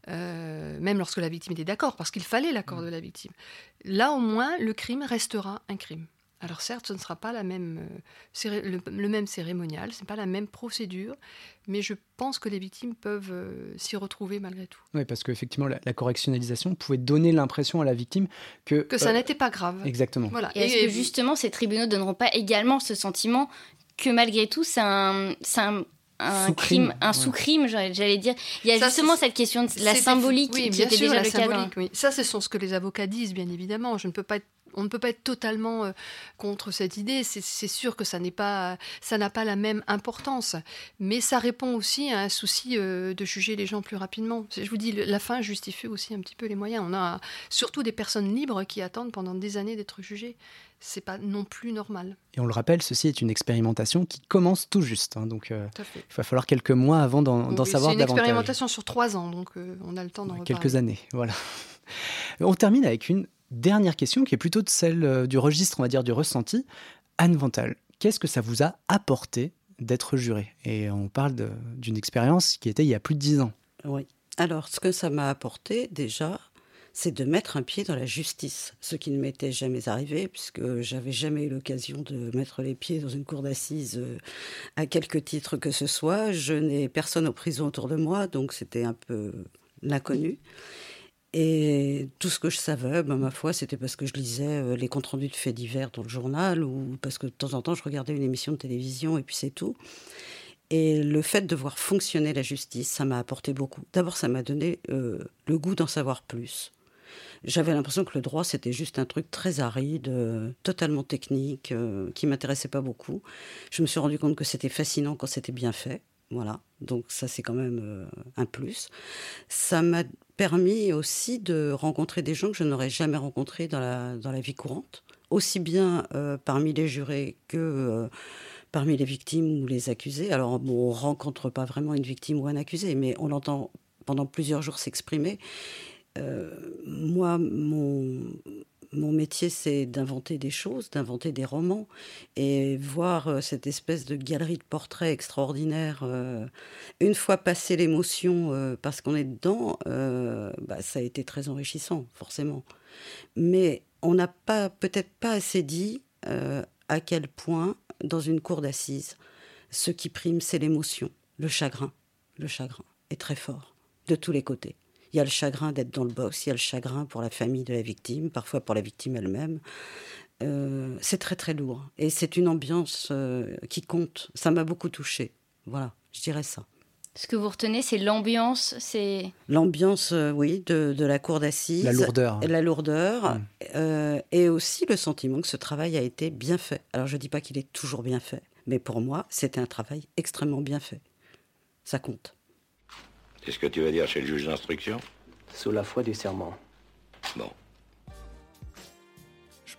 euh, même lorsque la victime était d'accord, parce qu'il fallait l'accord de la victime. Là, au moins, le crime restera un crime. Alors certes, ce ne sera pas la même, euh, le, même cérémonial, ce n'est pas la même procédure, mais je pense que les victimes peuvent euh, s'y retrouver malgré tout. Oui, parce qu'effectivement, la, la, correctionnalisation pouvait donner l'impression à la victime que... Que ça n'était pas grave. Exactement. Voilà. Et, est-ce que justement ces tribunaux ne donneront pas également ce sentiment que malgré tout, c'est un, un un crime, un sous-crime, j'allais dire. Il y a justement cette question de la symbolique oui, qui était déjà le cas. Oui. Ça, ce sont ce que les avocats disent, bien évidemment. Je ne peux pas être on ne peut pas être totalement euh, contre cette idée. C'est sûr que ça n'est pas, ça n'a pas la même importance, mais ça répond aussi à un souci euh, de juger les gens plus rapidement. Je vous dis, la fin justifie aussi un petit peu les moyens. On a surtout des personnes libres qui attendent pendant des années d'être jugées. C'est pas non plus normal. Et on le rappelle, ceci est une expérimentation qui commence tout juste. Hein, donc, euh, il va falloir quelques mois avant d'en savoir davantage. C'est une expérimentation sur trois ans, donc on a le temps d'en ouais, Quelques années, voilà. On termine avec une dernière question qui est plutôt de celle euh, du registre, on va dire, du ressenti. Anne Vental, qu'est-ce que ça vous a apporté d'être juré Et on parle d'une expérience qui était il y a plus de dix ans. Oui. Alors, ce que ça m'a apporté, déjà, c'est de mettre un pied dans la justice, ce qui ne m'était jamais arrivé, puisque j'avais jamais eu l'occasion de mettre les pieds dans une cour d'assises euh, à quelque titre que ce soit. Je n'ai personne en prison autour de moi, donc c'était un peu l'inconnu. Et tout ce que je savais, ben, ma foi, c'était parce que je lisais euh, les comptes rendus de faits divers dans le journal ou parce que de temps en temps, je regardais une émission de télévision et puis c'est tout. Et le fait de voir fonctionner la justice, ça m'a apporté beaucoup. D'abord, ça m'a donné euh, le goût d'en savoir plus. J'avais l'impression que le droit, c'était juste un truc très aride, euh, totalement technique, qui m'intéressait pas beaucoup. Je me suis rendu compte que c'était fascinant quand c'était bien fait. Voilà, donc ça c'est quand même un plus. Ça m'a permis aussi de rencontrer des gens que je n'aurais jamais rencontrés dans la, dans la vie courante, aussi bien euh, parmi les jurés que euh, parmi les victimes ou les accusés. Alors, on ne rencontre pas vraiment une victime ou un accusé, mais on l'entend pendant plusieurs jours s'exprimer. Euh, moi, mon, métier, c'est d'inventer des choses, d'inventer des romans. Et voir euh, cette espèce de galerie de portraits extraordinaire, euh, une fois passé l'émotion, parce qu'on est dedans, bah, ça a été très enrichissant, forcément. Mais on n'a pas, peut-être pas assez dit à quel point, dans une cour d'assises, ce qui prime, c'est l'émotion, le chagrin. Le chagrin est très fort, de tous les côtés. Il y a le chagrin d'être dans le box, il y a le chagrin pour la famille de la victime, parfois pour la victime elle-même. Euh, c'est très très lourd et c'est une ambiance euh, qui compte. Ça m'a beaucoup touchée. Voilà, je dirais ça. Ce que vous retenez, c'est l'ambiance, c'est l'ambiance, euh, oui, de, de, la cour d'assises, la lourdeur, la lourdeur, et aussi le sentiment que ce travail a été bien fait. Alors je dis pas qu'il est toujours bien fait, mais pour moi, c'était un travail extrêmement bien fait. Ça compte. C'est ce que tu veux dire chez le juge d'instruction? Sous la foi du serment. Bon.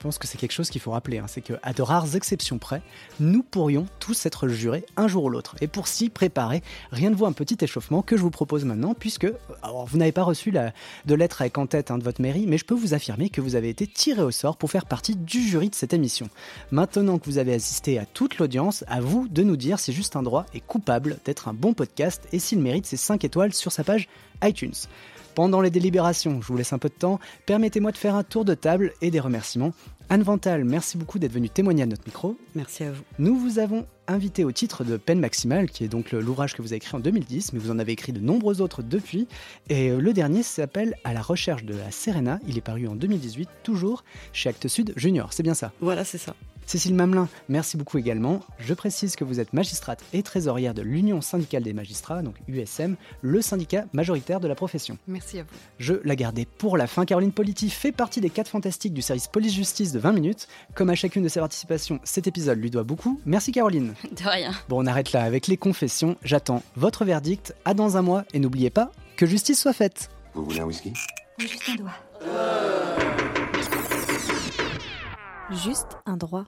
Je pense que c'est quelque chose qu'il faut rappeler, hein. c'est qu'à de rares exceptions près, nous pourrions tous être jurés un jour ou l'autre. Et pour s'y préparer, rien de vaut un petit échauffement que je vous propose maintenant, puisque vous n'avez pas reçu de lettre avec en tête hein, de votre mairie, mais je peux vous affirmer que vous avez été tiré au sort pour faire partie du jury de cette émission. Maintenant que vous avez assisté à toute l'audience, à vous de nous dire si Juste un droit est coupable d'être un bon podcast et s'il mérite ses 5 étoiles sur sa page iTunes. Pendant les délibérations, je vous laisse un peu de temps, permettez-moi de faire un tour de table et des remerciements. Anne Vental, merci beaucoup d'être venue témoigner à notre micro. Merci à vous. Nous vous avons invité au titre de Peine maximale, qui est donc l'ouvrage que vous avez écrit en 2010, mais vous en avez écrit de nombreux autres depuis. Et euh, le dernier s'appelle À la recherche de la Serena. Il est paru en 2018, toujours chez Actes Sud Junior. C'est bien ça? Voilà, c'est ça. Cécile Mamelin, merci beaucoup également. Je précise que vous êtes magistrate et trésorière de l'Union syndicale des magistrats, donc USM, le syndicat majoritaire de la profession. Merci à vous. Je la gardais pour la fin. Caroline Politi fait partie des 4 fantastiques du service police-justice de 20 minutes. Comme à chacune de ses participations, cet épisode lui doit beaucoup. Merci Caroline. De rien. Bon, on arrête là avec les confessions. J'attends votre verdict. À dans un mois et n'oubliez pas que justice soit faite. Vous voulez un whisky? Juste un doigt juste un droit.